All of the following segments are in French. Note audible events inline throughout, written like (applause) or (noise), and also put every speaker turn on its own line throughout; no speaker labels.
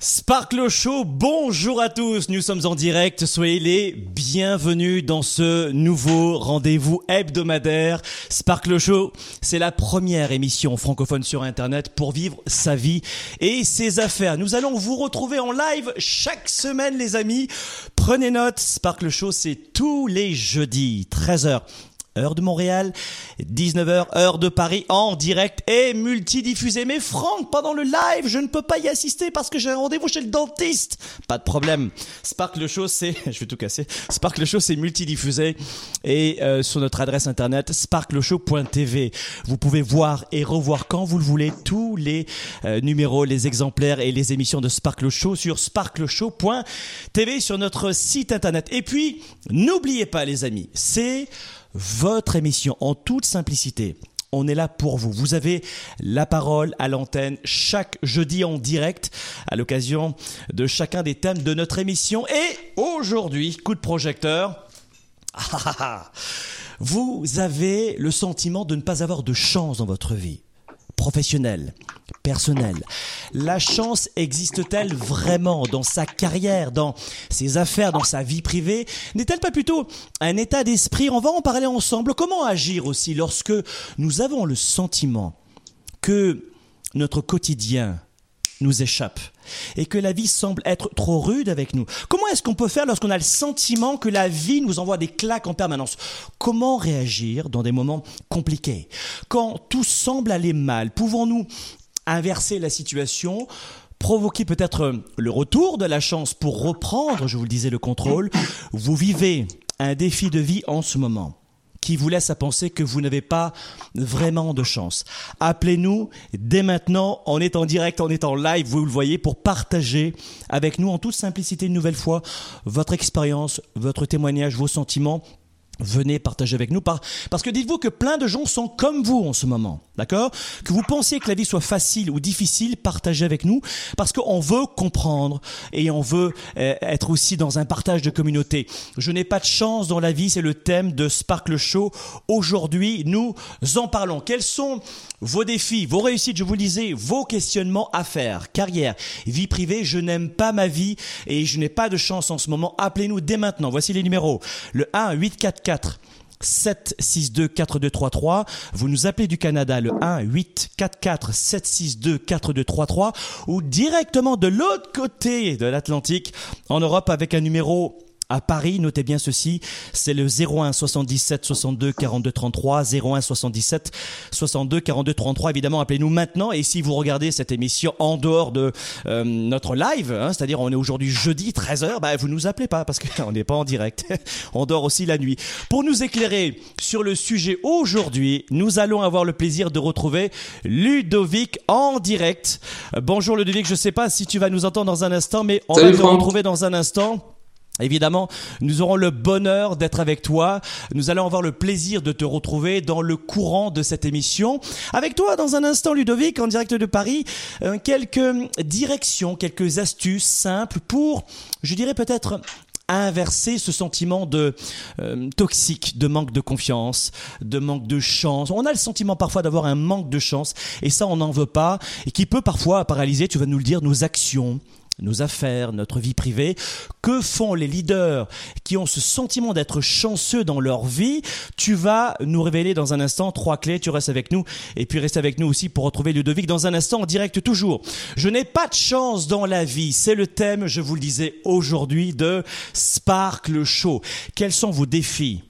Sparkle Show, bonjour à tous, nous sommes en direct, soyez les bienvenus dans ce nouveau rendez-vous hebdomadaire. Sparkle Show, c'est la première émission francophone sur Internet pour vivre sa vie et ses affaires. Nous allons vous retrouver en live chaque semaine les amis. Prenez note, Sparkle Show, c'est tous les jeudis, 13h heure de Montréal, 19h, heure de Paris, en direct et multidiffusé. Mais Franck, pendant le live, je ne peux pas y assister parce que j'ai un rendez-vous chez le dentiste. Pas de problème. Spark le show, c'est, (laughs) je vais tout casser. Spark le show, c'est multidiffusé et euh, sur notre adresse internet sparkleshow.tv. Vous pouvez voir et revoir quand vous le voulez tous les euh, numéros, les exemplaires et les émissions de Spark le show sur sparkleshow.tv sur notre site internet. Et puis, n'oubliez pas les amis, c'est votre émission en toute simplicité. On est là pour vous. Vous avez la parole à l'antenne chaque jeudi en direct à l'occasion de chacun des thèmes de notre émission. Et aujourd'hui, coup de projecteur. Vous avez le sentiment de ne pas avoir de chance dans votre vie professionnelle, personnelle. La chance existe-t-elle vraiment dans sa carrière, dans ses affaires, dans sa vie privée? N'est-elle pas plutôt un état d'esprit? On va en parler ensemble. Comment agir aussi lorsque nous avons le sentiment que notre quotidien nous échappe? Et que la vie semble être trop rude avec nous. Comment est-ce qu'on peut faire lorsqu'on a le sentiment que la vie nous envoie des claques en permanence? Comment réagir dans des moments compliqués? Quand tout semble aller mal, pouvons-nous inverser la situation provoquer peut-être le retour de la chance pour reprendre, je vous le disais, le contrôle? Vous vivez un défi de vie en ce moment qui vous laisse à penser que vous n'avez pas vraiment de chance. Appelez-nous dès maintenant, on est en direct, on est en live, vous le voyez, pour partager avec nous en toute simplicité une nouvelle fois votre expérience, votre témoignage, vos sentiments venez partager avec nous parce que dites-vous que plein de gens sont comme vous en ce moment, d'accord? Que vous pensiez que la vie soit facile ou difficile, partagez avec nous parce qu'on veut comprendre et on veut euh, être aussi dans un partage de communauté. Je n'ai pas de chance dans la vie, c'est le thème de Sparkle Show. Aujourd'hui, nous en parlons. Quels sont vos défis, vos réussites, je vous le disais, vos questionnements à faire, carrière, vie privée, je n'aime pas ma vie et je n'ai pas de chance en ce moment. Appelez-nous dès maintenant. Voici les numéros. Le 1 844 762 4233. Vous nous appelez du Canada le 1 844 762 4233 ou directement de l'autre côté de l'Atlantique en Europe avec un numéro à Paris, notez bien ceci, c'est le 01 77 62 42 33, 01 77 62 42 33. Évidemment, appelez-nous maintenant. Et si vous regardez cette émission en dehors de euh, notre live, hein, c'est-à-dire on est aujourd'hui jeudi 13h, bah, vous nous appelez pas parce qu'on n'est pas en direct. (laughs) on dort aussi la nuit. Pour nous éclairer sur le sujet aujourd'hui, nous allons avoir le plaisir de retrouver Ludovic en direct. Bonjour Ludovic, je sais pas si tu vas nous entendre dans un instant, mais on va te retrouver dans un instant. Évidemment, nous aurons le bonheur d'être avec toi. Nous allons avoir le plaisir de te retrouver dans le courant de cette émission. Avec toi, dans un instant, Ludovic, en direct de Paris, euh, quelques directions, quelques astuces simples pour, je dirais peut-être, inverser ce sentiment de euh, toxique, de manque de confiance, de manque de chance. On a le sentiment parfois d'avoir un manque de chance et ça on n'en veut pas et qui peut parfois paralyser, tu vas nous le dire, nos actions, nos affaires, notre vie privée. Que font les leaders qui ont ce sentiment d'être chanceux dans leur vie? Tu vas nous révéler dans un instant trois clés. Tu restes avec nous et puis reste avec nous aussi pour retrouver Ludovic dans un instant en direct toujours. Je n'ai pas de chance dans la vie. C'est le thème, je vous le disais aujourd'hui, de Sparkle Show. Quels sont vos défis?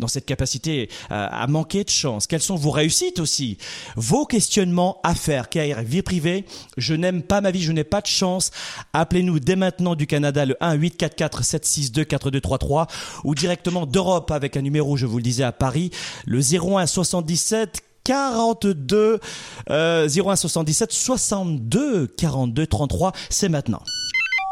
Dans cette capacité euh, à, manquer de chance Quelles sont vos réussites aussi? Vos questionnements à faire, carrière, vie privée, je n'aime pas ma vie, je n'ai pas de chance. Appelez-nous dès maintenant du Canada le 1 844 762 4233 ou directement d'Europe avec un numéro, je vous le disais, à Paris, le 01 77 42 euh, 01 77 62 42 33, c'est maintenant.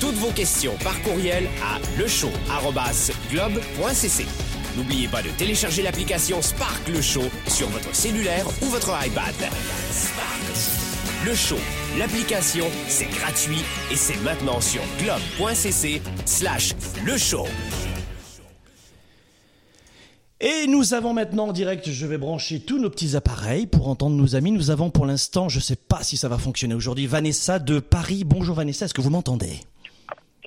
toutes vos questions par courriel à lechaud.globe.cc. N'oubliez pas de télécharger l'application Spark Le Show sur votre cellulaire ou votre iPad. Spark. Le Show, l'application, c'est gratuit et c'est maintenant sur globe.cc slash le show.
Et nous avons maintenant en direct, je vais brancher tous nos petits appareils pour entendre nos amis. Nous avons pour l'instant, je ne sais pas si ça va fonctionner aujourd'hui, Vanessa de Paris. Bonjour Vanessa, est-ce que vous m'entendez?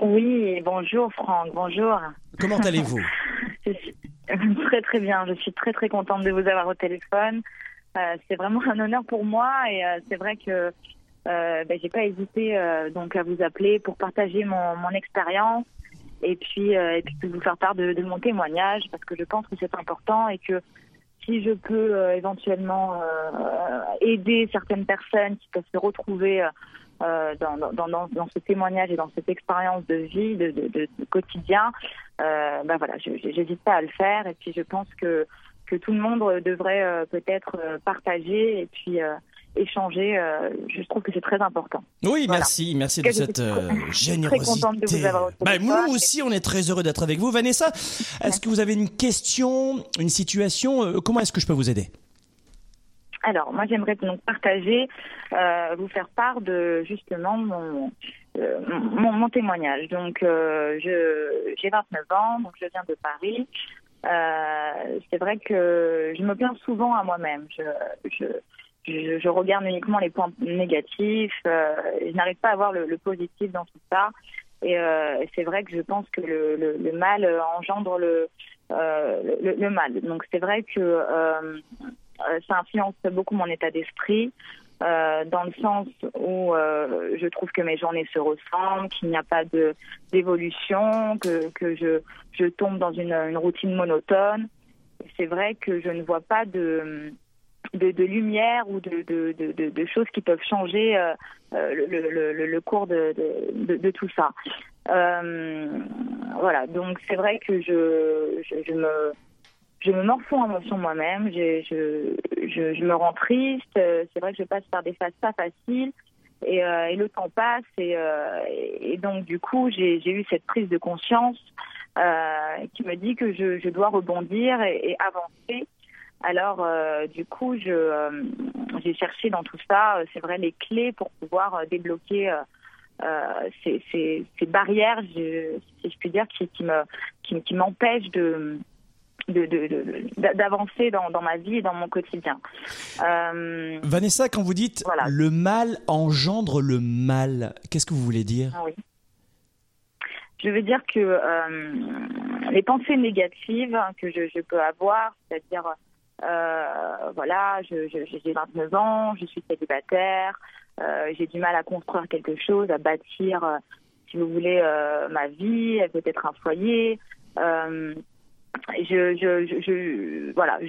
Oui, bonjour Franck, bonjour.
Comment allez-vous (laughs)
Très très bien, je suis très très contente de vous avoir au téléphone. Euh, c'est vraiment un honneur pour moi et euh, c'est vrai que euh, ben, j'ai pas hésité donc à vous appeler pour partager mon, mon expérience et puis et puis vous faire part de, de, mon témoignage parce que je pense que c'est important et que si je peux éventuellement aider certaines personnes qui peuvent se retrouver euh, dans, dans, dans, dans, ce témoignage et dans cette expérience de vie, de, de, de, quotidien, euh, ben voilà, j'hésite pas à le faire. Et puis je pense que que tout le monde devrait euh, peut-être euh, partager et puis échanger. je trouve que c'est très important.
Oui, merci, merci de cette générosité. Très contente de vous avoir bah, Nous aussi, on est très heureux d'être avec vous, Vanessa. Est-ce que vous avez une question, une situation Comment est-ce que je peux vous aider?
Alors, moi, j'aimerais donc partager, euh, vous faire part de justement mon, euh, mon, mon, témoignage. Donc, euh, j'ai 29 ans, donc je viens de Paris. Euh, c'est vrai que je me plains souvent à moi-même. Je, je, je, je regarde uniquement les points négatifs. Euh, je n'arrive pas à voir le, le, positif dans tout ça. Et euh, c'est vrai que je pense que le, le, le mal engendre le, le, le, mal. Donc, c'est vrai que euh, ça influence beaucoup mon état d'esprit. Euh, dans le sens où euh, je trouve que mes journées se ressemblent, qu'il n'y a pas de d'évolution, que, que je, je tombe dans une, routine monotone. C'est vrai que je ne vois pas de, de, lumière ou de, de, choses qui peuvent changer euh, le, le, le, cours de, tout ça. Euh, voilà, donc c'est vrai que je, je me je me morfonds en émotion moi-même, je, je, je, me rends triste, c'est vrai que je passe par des phases pas faciles et, euh, et le temps passe et, euh, et donc du coup j'ai eu cette prise de conscience euh, qui me dit que je, je dois rebondir et, avancer. Alors euh, du coup euh, j'ai cherché dans tout ça, c'est vrai les clés pour pouvoir débloquer ces, ces, barrières, si je puis dire, qui, qui me qui, qui m'empêchent de d'avancer dans, dans, ma vie et dans mon quotidien.
Euh, Vanessa, quand vous dites le mal engendre le mal, qu'est-ce que vous voulez dire?
Ah oui. Je veux dire que euh, les pensées négatives que je, je peux avoir, c'est-à-dire, euh, voilà, j'ai 29 ans, je suis célibataire, j'ai du mal à construire quelque chose, à bâtir, si vous voulez, ma vie, peut-être un foyer. Je, voilà,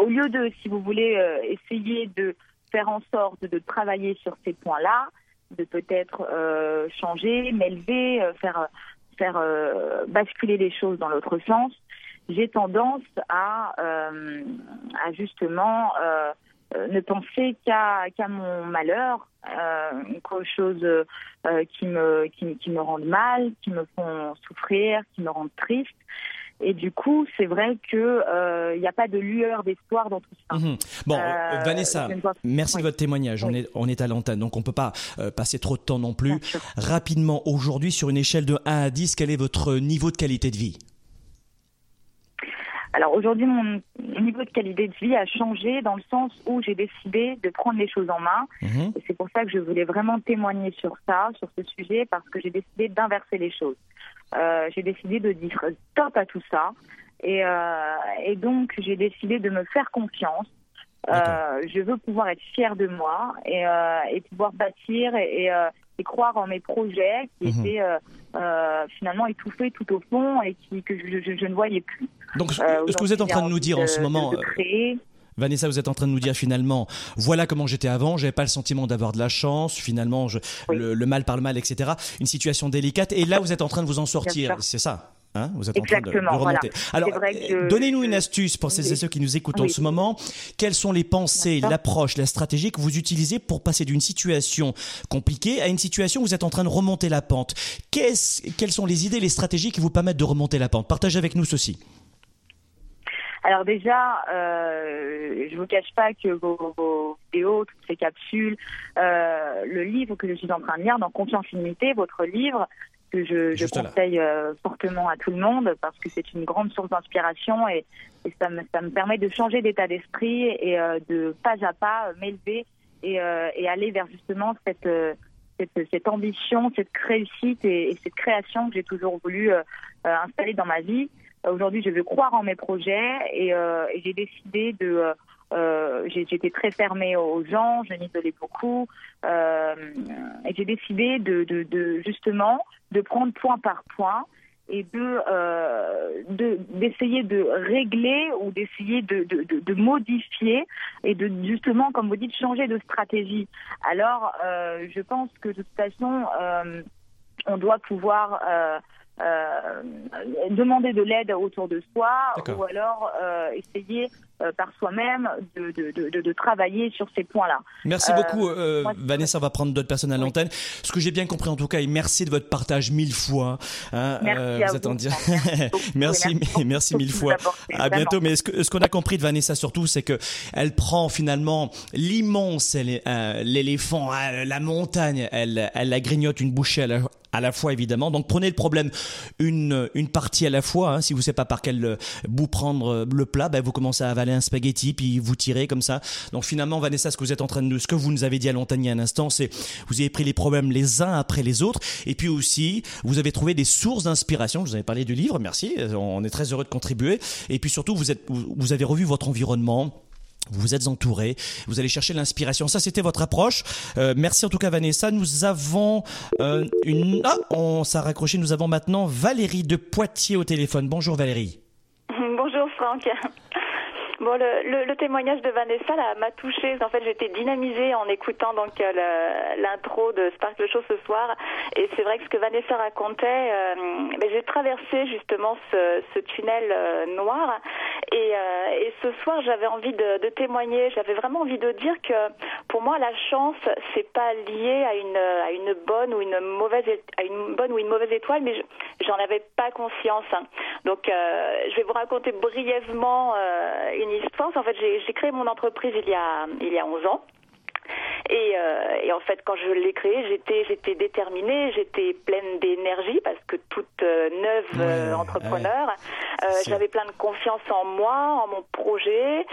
au lieu de, si vous voulez, euh, essayer de faire en sorte de travailler sur ces points-là, de peut-être euh, changer, m'élever, euh, faire, basculer les choses dans l'autre sens, j'ai tendance à, justement ne penser qu'à mon malheur, qu'aux choses qui me rendent mal, qui me font souffrir, qui me rendent triste. Et du coup, c'est vrai que il n'y a pas de lueur d'espoir dans tout ça.
Mhm. Bon, Vanessa, merci de votre témoignage. On est on est à l'antenne, donc on peut pas passer trop de temps non plus. Rapidement, aujourd'hui, sur une échelle de 1 à 10, quel est votre niveau de qualité de vie?
Alors aujourd'hui, mon niveau de qualité de vie a changé dans le sens où j'ai décidé de prendre les choses en main. Mhm. Et c'est pour ça que je voulais vraiment témoigner sur ça, sur ce sujet, parce que j'ai décidé d'inverser les choses. Euh, j'ai décidé de dire stop à tout ça. Et, euh, et donc, j'ai décidé de me faire confiance. Euh, je veux pouvoir être fière de moi et, et pouvoir bâtir et, et, croire en mes projets qui mhm. étaient finalement étouffés tout au fond et qui, que je, je, je ne voyais plus.
Donc, ce que vous êtes en train de nous dire en ce moment, Vanessa, vous êtes en train de nous dire finalement, voilà comment j'étais avant, j'avais pas le sentiment d'avoir de la chance, finalement, je, le, mal par le mal, etc. Une situation délicate, et là, vous êtes en train de vous en sortir, c'est ça Hein vous êtes en train de, remonter. Alors, donnez-nous une astuce pour celles et ceux qui nous écoutent en ce moment. Quelles sont les pensées, l'approche, la stratégie que vous utilisez pour passer d'une situation compliquée à une situation où vous êtes en train de remonter la pente? Quelles sont les idées, les stratégies qui vous permettent de remonter la pente? Partagez avec nous ceci.
Alors déjà, euh, je vous cache pas que vos, vidéos, toutes ces capsules, euh, le livre que je suis en train de lire, dans Confiance illimitée, votre livre, que je, conseille euh, fortement à tout le monde parce que c'est une grande source d'inspiration et, ça, me, ça me permet de changer d'état d'esprit et euh, de pas à pas m'élever et, euh, et, aller vers justement cette, cette, cette ambition, cette réussite et, et, cette création que j'ai toujours voulu installer dans ma vie. Aujourd'hui, je veux croire en mes projets et, euh, j'ai décidé de. Euh, J'étais très fermée aux gens, je m'isolais beaucoup euh, et j'ai décidé de, de, de, justement de prendre point par point et de euh, d'essayer de, régler ou d'essayer de, de, de, modifier et de justement, comme vous dites, changer de stratégie. Alors, euh, je pense que de toute façon, euh, on doit pouvoir euh, euh, demander de l'aide autour de soi ou alors euh, essayer euh, par soi-même de, de, de, de, travailler sur ces points-là.
Merci beaucoup, Vanessa. On va prendre d'autres personnes à l'antenne. Ce que j'ai bien compris en tout cas, et merci de votre partage mille fois.
Hein, merci à vous. (laughs)
merci, merci, mille fois. À bientôt. Mais ce qu'on a compris de Vanessa surtout, c'est que elle prend finalement l'immense l'éléphant, la montagne, elle, elle la grignote une bouchée à la, à la fois évidemment. Donc prenez le problème une, une partie à la fois. Hein. Si vous ne savez pas par quel euh, bout prendre euh, le plat, ben, vous commencez à avaler un spaghetti puis vous tirez comme ça. Donc finalement, Vanessa, ce que vous êtes en train de, ce que vous nous avez dit à l'antenne il y a un instant, c'est vous avez pris les problèmes les uns après les autres et puis aussi vous avez trouvé des sources d'inspiration. Je vous avez parlé du livre, merci. On est très heureux de contribuer. Et puis surtout, vous êtes, vous avez revu votre environnement vous êtes entouré, vous allez chercher l'inspiration. Ça, c'était votre approche. Euh, merci en tout cas, Vanessa. Nous avons euh, une. Ah, on s'est raccroché. Nous avons maintenant Valérie de Poitiers au téléphone. Bonjour Valérie. (laughs)
Bonjour Franck. Bon, le, témoignage de Vanessa m'a touchée. En fait, j'étais dynamisée en écoutant donc euh, l'intro de Sparkle Show ce soir. Et c'est vrai que ce que Vanessa racontait, euh, ben, j'ai traversé justement ce, ce tunnel euh, noir. Et, et, ce soir, j'avais envie de, témoigner. J'avais vraiment envie de dire que pour moi, la chance, c'est pas lié à une à une bonne ou une mauvaise à une bonne ou une mauvaise étoile, mais j'en avais pas conscience. Donc, je vais vous raconter brièvement une en fait, j'ai créé mon entreprise il y a, il y a 11 ans. Et, euh, et, en fait, quand je l'ai créé, j'étais j'étais déterminée, j'étais pleine d'énergie parce que toute euh, neuve euh, entrepreneur, euh, j'avais plein de confiance en moi, en mon projet.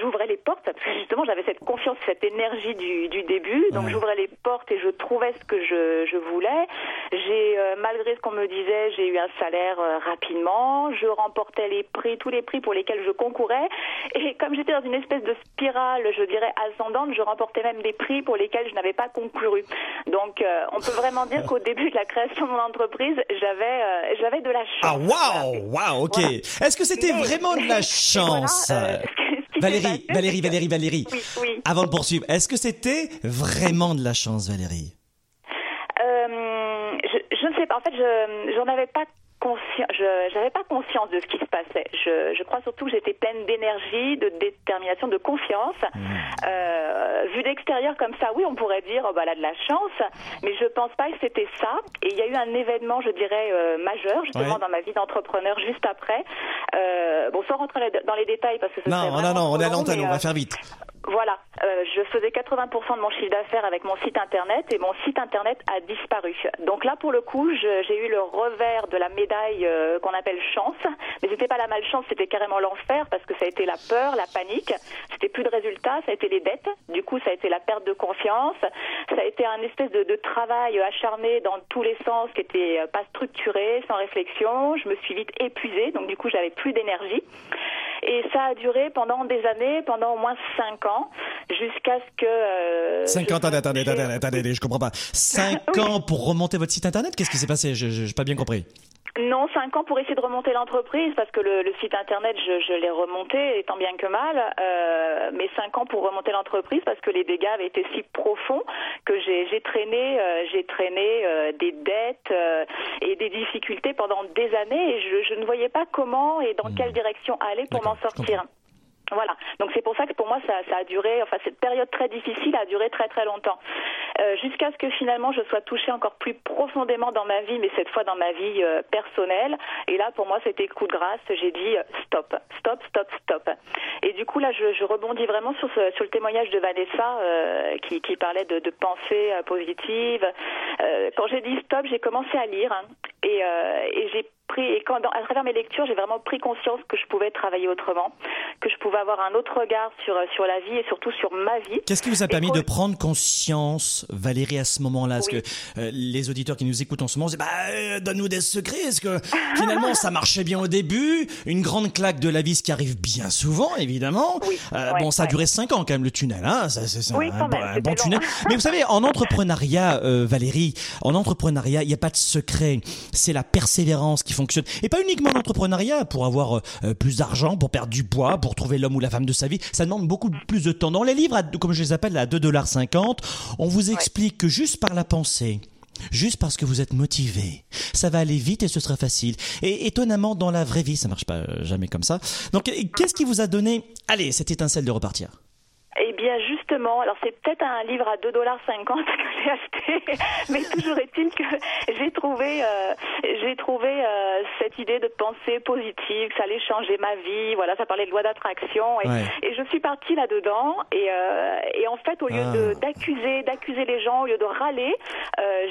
j'ouvrais les portes parce que justement j'avais cette confiance, cette énergie du, du début. Donc j'ouvrais les portes et je trouvais ce que je, je voulais. J'ai malgré ce qu'on me disait, j'ai eu un salaire rapidement. Je remportais les prix, tous les prix pour lesquels je concourais. Et comme j'étais dans une espèce de spirale, je dirais ascendante, je remportais même des prix pour lesquels je n'avais pas conclu. Donc, euh, on peut vraiment dire qu'au début de la création de mon entreprise, j'avais euh, j'avais de la chance.
Ah waouh, waouh, ok. Est-ce que c'était vraiment de la (laughs) chance euh, Valérie, Valérie, Valérie, Valérie, oui, oui. Avant de poursuivre, est-ce que c'était vraiment de la chance, Valérie?
Je, je, ne sais pas. En fait, je j'en avais pas conscience, je n'avais pas conscience de ce qui se passait. Je, je crois surtout que j'étais pleine d'énergie, de détermination, de confiance.
Mmh.
Euh, vu d'extérieur comme ça, oui, on pourrait dire, oh, bah, elle a de la chance, mais je pense pas que c'était ça. Et il y a eu un événement, je dirais, euh, majeur, justement,
Ouais.
dans ma vie d'entrepreneur juste après. Euh, bon, sans rentrer dans les détails, parce que ce
Non, non, non, on est à l'antenne, on va faire vite.
voilà, euh, je faisais 80% de mon chiffre d'affaires avec mon site internet et mon site internet a disparu. Donc là, pour le coup, j'ai eu le revers de la médaille euh, qu'on appelle chance, mais c'était pas la malchance, c'était carrément l'enfer parce que ça a été la peur, la panique, c'était plus de résultats, ça a été les dettes, du coup ça a été la perte de confiance, ça a été un espèce de, de travail acharné dans tous les sens qui était euh, pas structuré, sans réflexion. Je me suis vite épuisée, donc du coup j'avais plus d'énergie. Et ça a duré pendant des années, pendant au moins 5 ans, jusqu'à ce que... euh,
5
je
ans, attendez, attendez, attendez, attendez, je comprends pas. 5 (laughs)
Oui.
ans pour remonter votre site internet Qu'est-ce qui s'est passé? Je n'ai pas bien compris.
Non, 5 ans pour essayer de remonter l'entreprise, parce que le, le site internet, je, je l'ai remonté, étant bien que mal, euh, mais 5 ans pour remonter l'entreprise, parce que les dégâts avaient été si profonds que j'ai j'ai traîné, euh, j'ai traîné euh, des dettes euh, et des difficultés pendant des années, et je, je ne voyais pas comment et dans quelle direction aller pour m'en sortir. Voilà, donc c'est pour ça que pour moi ça, ça a duré, enfin cette période très difficile a duré très très longtemps, Euh, jusqu'à ce que finalement je sois touchée encore plus profondément dans ma vie, mais cette fois dans ma vie euh, personnelle. Et là pour moi c'était coup de grâce, j'ai dit euh, stop, stop, stop, stop. Et du coup là je, je rebondis vraiment sur, ce, sur le témoignage de Vanessa euh, qui, qui parlait de, de pensée euh, positive. Euh, quand j'ai dit stop, j'ai commencé à lire hein, et, et j'ai pris et quand dans- à travers mes lectures, j'ai vraiment pris conscience que je pouvais travailler autrement, que je pouvais avoir un autre regard sur sur la vie et surtout sur ma vie.
Qu'est-ce qui vous a permis de prendre conscience, Valérie, à ce moment-là? Est-ce
Oui.
que euh, les auditeurs qui nous écoutent en ce moment disent bah, euh, donne-nous des secrets Est-ce que (laughs) finalement ça marchait bien au début? Une grande claque de la vie, ce qui arrive bien souvent, évidemment.
Oui,
Euh,
ouais,
bon, ça a
ouais.
duré 5 ans quand même le tunnel. Hein ça, c'est,
Oui,
un,
même,
un bon tunnel. (laughs) Mais vous savez, en entrepreneuriat, euh, Valérie, en entrepreneuriat, il n'y a pas de secret. C'est la persévérance qui fonctionne. Et pas uniquement l'entrepreneuriat pour avoir euh, plus d'argent, pour perdre du poids, pour trouver l'homme ou la femme de sa vie. Ça demande beaucoup plus de temps. Dans les livres, à- comme je les appelle, à 2,50$, on vous explique que juste par la pensée, Juste parce que vous êtes motivé, ça va aller vite et ce sera facile. Et étonnamment, dans la vraie vie, ça marche pas euh, jamais comme ça. Donc, qu'est-ce qui vous a donné, allez, cette étincelle de repartir?
Eh bien, alors c'est peut-être un livre à 2,50$ que j'ai acheté, mais toujours est-il que j'ai trouvé, euh, j'ai trouvé euh, cette idée de pensée positive, que ça allait changer ma vie. Voilà, ça parlait de loi d'attraction, et,
Ouais.
et je suis partie là-dedans. Et, euh, et en fait, au lieu
Ah.
d'accuser, d'accuser les gens, au lieu de râler,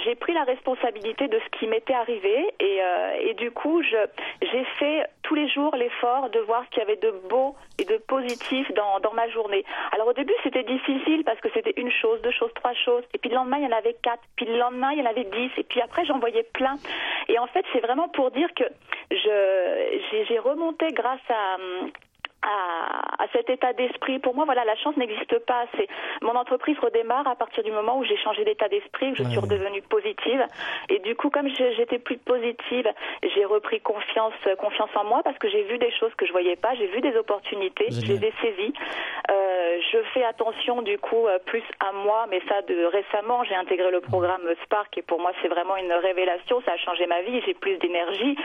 j'ai pris la responsabilité de ce qui m'était arrivé. Et, et du coup, j'ai fait tous les jours l'effort de voir ce qu'il y avait de beau et de positif dans, dans ma journée. Alors au début, c'était difficile parce que c'était une chose, deux choses, trois choses. Et puis le lendemain, il y en avait quatre. Puis le lendemain, il y en avait dix. Et puis après, j'en voyais plein. Et en fait, c'est vraiment pour dire que je, j'ai, remonté grâce à... à, à cet état d'esprit. Pour moi, voilà, la chance n'existe pas. C'est mon entreprise redémarre à partir du moment où j'ai changé d'état d'esprit, que je suis redevenue positive. Et du coup, comme je- j'étais plus positive, j'ai repris confiance, confiance en moi parce que j'ai vu des choses que je voyais pas. J'ai vu des opportunités, je
Génial.
les ai saisies. Euh, je fais attention du coup euh, plus à moi, mais ça de récemment, j'ai intégré le programme Spark et pour moi, c'est vraiment une révélation. Ça a changé ma vie. J'ai plus d'énergie,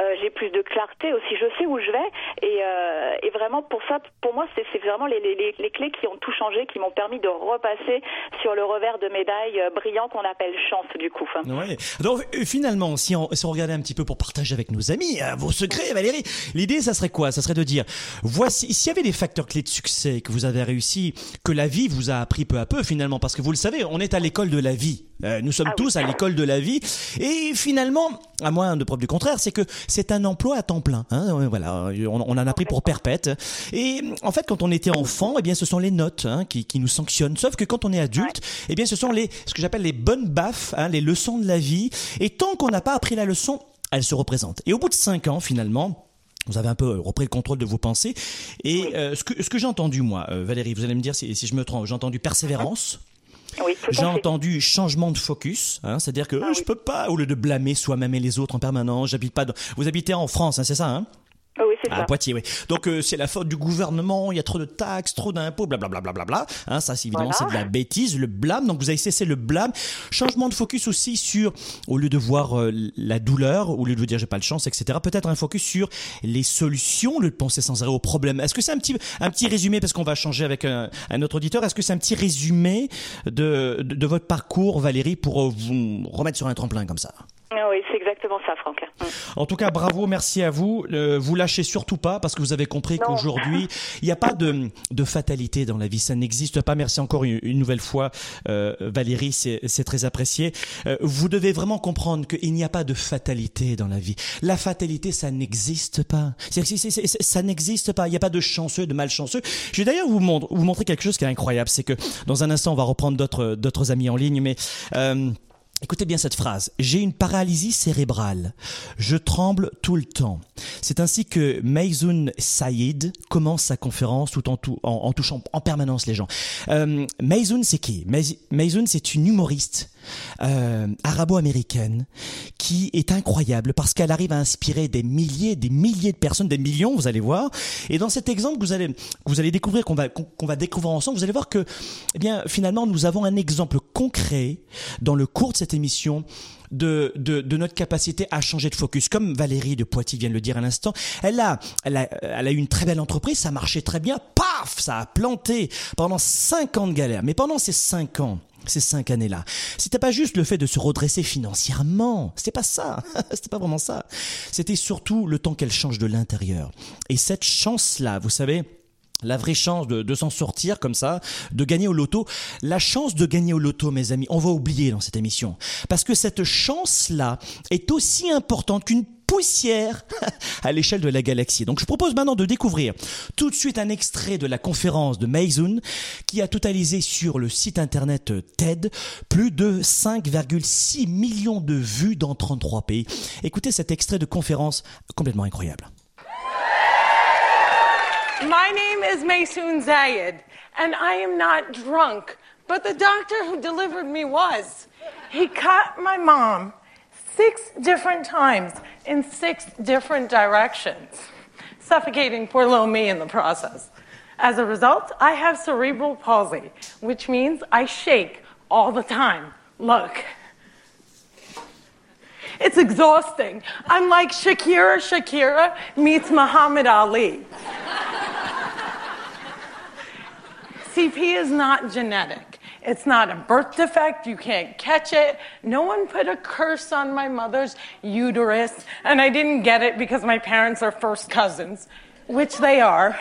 euh, j'ai plus de clarté aussi. Je sais où je vais et, euh, et vraiment pour ça, pour moi, c'est vraiment les, les, les- les clés qui ont tout changé, qui m'ont permis de repasser sur le revers de médaille euh, brillant qu'on appelle chance du coup.
Ouais. Donc euh, finalement, si on, si on regardait un petit peu pour partager avec nos amis euh, vos secrets, Valérie, l'idée, ça serait quoi? Ça serait de dire, voici, s'il y avait des facteurs clés de succès que vous avez réussi, que la vie vous a appris peu à peu finalement, parce que vous le savez, on est à l'école de la vie. Euh, nous sommes
Ah oui.
tous à l'école de la vie, et finalement, à moins de preuve du contraire, c'est que c'est un emploi à temps plein. Hein, voilà, on, on en a pris pour perpète. Et en fait, quand on était enfant, eh bien, ce sont les notes hein, qui, qui nous sanctionnent. Sauf que quand on est adulte, eh bien, ce sont les ce que j'appelle les bonnes baffes, hein, les leçons de la vie. Et tant qu'on n'a pas appris la leçon, elle se représente. Et au bout de cinq ans, finalement. Vous avez un peu repris le contrôle de vos pensées. Et euh, ce que, ce que j'ai entendu, moi, euh, Valérie, vous allez me dire si, si je me trompe, j'ai entendu persévérance,
Oui,
j'ai entendu changement de focus, hein, c'est-à-dire que
Ah
euh, je
oui.
peux pas, au lieu de blâmer soi-même et les autres en permanence, j'habite pas dans... Vous habitez en France, hein, c'est ça hein?
Ah oui, c'est
à
ça.
Poitiers, oui. Donc euh, c'est la faute du gouvernement, il y a trop de taxes, trop d'impôts, blablabla. Bla, bla, bla, hein, ça, c'est évidemment,
Voilà.
c'est de la bêtise, le blâme. Donc vous avez cessé le blâme. Changement de focus aussi sur, au lieu de voir euh, la douleur, au lieu de vous dire j'ai pas de chance, etc. Peut-être un focus sur les solutions, au lieu de penser sans arrêt aux problèmes. Est-ce que c'est un petit, un petit résumé, parce qu'on va changer avec un, un autre auditeur, est-ce que c'est un petit résumé de, de, de votre parcours, Valérie, pour euh, vous remettre sur un tremplin comme ça?
Oui, c'est exactement ça, Franck. Mm.
En tout cas, bravo, merci à vous. Euh, vous lâchez surtout pas parce que vous avez compris qu'aujourd'hui, (laughs) il n'y a pas de, de fatalité dans la vie. Ça n'existe pas. Merci encore une, une nouvelle fois, euh, Valérie. C'est très apprécié. Euh, vous devez vraiment comprendre qu'il n'y a pas de fatalité dans la vie. La fatalité, ça n'existe pas. Ça n'existe pas. Il n'y a pas de chanceux, de malchanceux. Je vais d'ailleurs vous, montre- vous montrer quelque chose qui est incroyable. C'est que dans un instant, on va reprendre d'autres d'autres amis en ligne, mais Écoutez bien cette phrase. J'ai une paralysie cérébrale. Je tremble tout le temps. C'est ainsi que Meizoun Saïd commence sa conférence tout en, tou- en, en touchant en permanence les gens. Euh, c'est qui? Meiz- Meizoun, c'est une humoriste euh, arabo-américaine qui est incroyable parce qu'elle arrive à inspirer des milliers, des milliers de personnes, des millions, vous allez voir. Et dans cet exemple, que vous allez, vous allez découvrir, qu'on va, qu'on va découvrir ensemble, vous allez voir que, eh bien, finalement, nous avons un exemple concret dans le cours de cette émission de, de, notre capacité à changer de focus. Comme Valérie de Poitiers vient de le dire à l'instant, elle a, elle, a, elle a eu une très belle entreprise, ça marchait très bien, paf, ça a planté pendant cinq ans de galère. Mais pendant ces cinq ans, ces cinq années-là, c'était pas juste le fait de se redresser financièrement, c'était pas ça, (laughs) c'était pas vraiment ça. C'était surtout le temps qu'elle change de l'intérieur. Et cette chance-là, vous savez, la vraie chance de, de s'en sortir comme ça, de gagner au loto. La chance de gagner au loto, mes amis, on va oublier dans cette émission. Parce que cette chance-là est aussi importante qu'une poussière (laughs) à l'échelle de la galaxie. Donc je propose maintenant de découvrir tout de suite un extrait de la conférence de Meizoun qui a totalisé sur le site internet TED plus de 5,6 millions de vues dans 33 pays. Écoutez cet extrait de conférence complètement incroyable.
My name is Maysoon Zayed, and I am not drunk, but the doctor who delivered me was. He cut my mom six different times in six different directions, suffocating poor little me in the process. As a result, I have cerebral palsy, which means I shake all the time. Look. It's exhausting. I'm like Shakira Shakira meets Muhammad Ali. (laughs) CP is not genetic. It's not a birth defect. You can't catch it. No one put a curse on my mother's uterus, and I didn't get it because my parents are first cousins, which they are.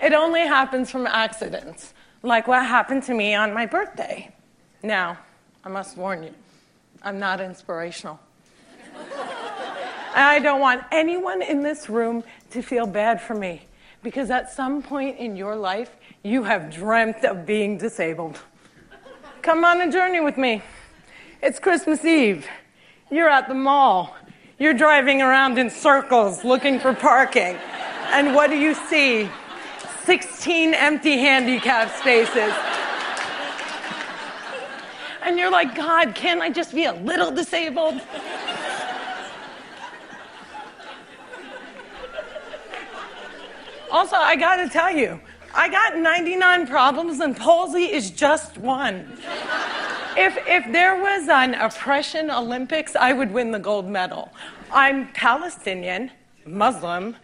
it only happens from accidents, like what happened to me on my birthday. Now, I must warn you, I'm not inspirational. And I don't want anyone in this room to feel bad for me because at some point in your life, you have dreamt of being disabled. Come on a journey with me. It's Christmas Eve. You're at the mall. You're driving around in circles looking for parking. And what do you see? 16 empty handicap spaces. And you're like, God, can't I just be a little disabled? Also, I gotta tell you, I got 99 problems and palsy is just one. If, if there was an oppression Olympics, I would win the gold medal. I'm Palestinian, Muslim,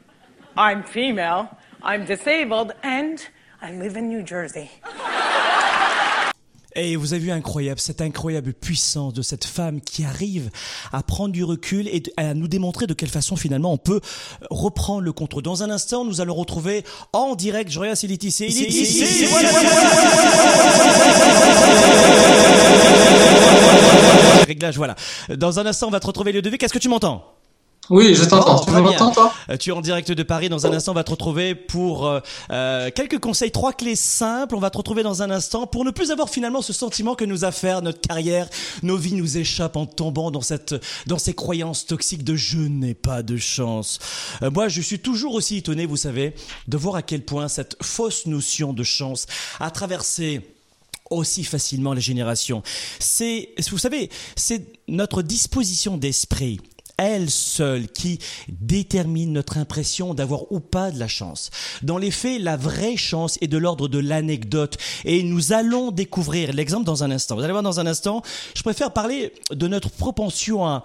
I'm female, I'm disabled, and I live in New Jersey.
Et vous avez vu incroyable, cette incroyable puissance de cette femme qui arrive à prendre du recul et à nous démontrer de quelle façon finalement on peut reprendre le contrôle. Dans un instant, nous allons retrouver en direct, je regarde c'est. Réglage, voilà. Dans un instant, on va te retrouver le devis. Qu'est-ce que tu m'entends?
Oui, je t'entends.
Oh,
tu m'entends, toi
Euh, Tu es en direct de Paris. Dans un instant, on va te retrouver pour euh, euh, quelques conseils, trois clés simples. On va te retrouver dans un instant pour ne plus avoir finalement ce sentiment que nous affaires, notre carrière, nos vies nous échappent en tombant dans cette, dans ces croyances toxiques de je n'ai pas de chance. Euh, moi, je suis toujours aussi étonné, vous savez, de voir à quel point cette fausse notion de chance a traversé aussi facilement les générations. C'est, vous savez, c'est notre disposition d'esprit elle seule qui détermine notre impression d'avoir ou pas de la chance. Dans les faits, la vraie chance est de l'ordre de l'anecdote et nous allons découvrir l'exemple dans un instant. Vous allez voir dans un instant, je préfère parler de notre propension à,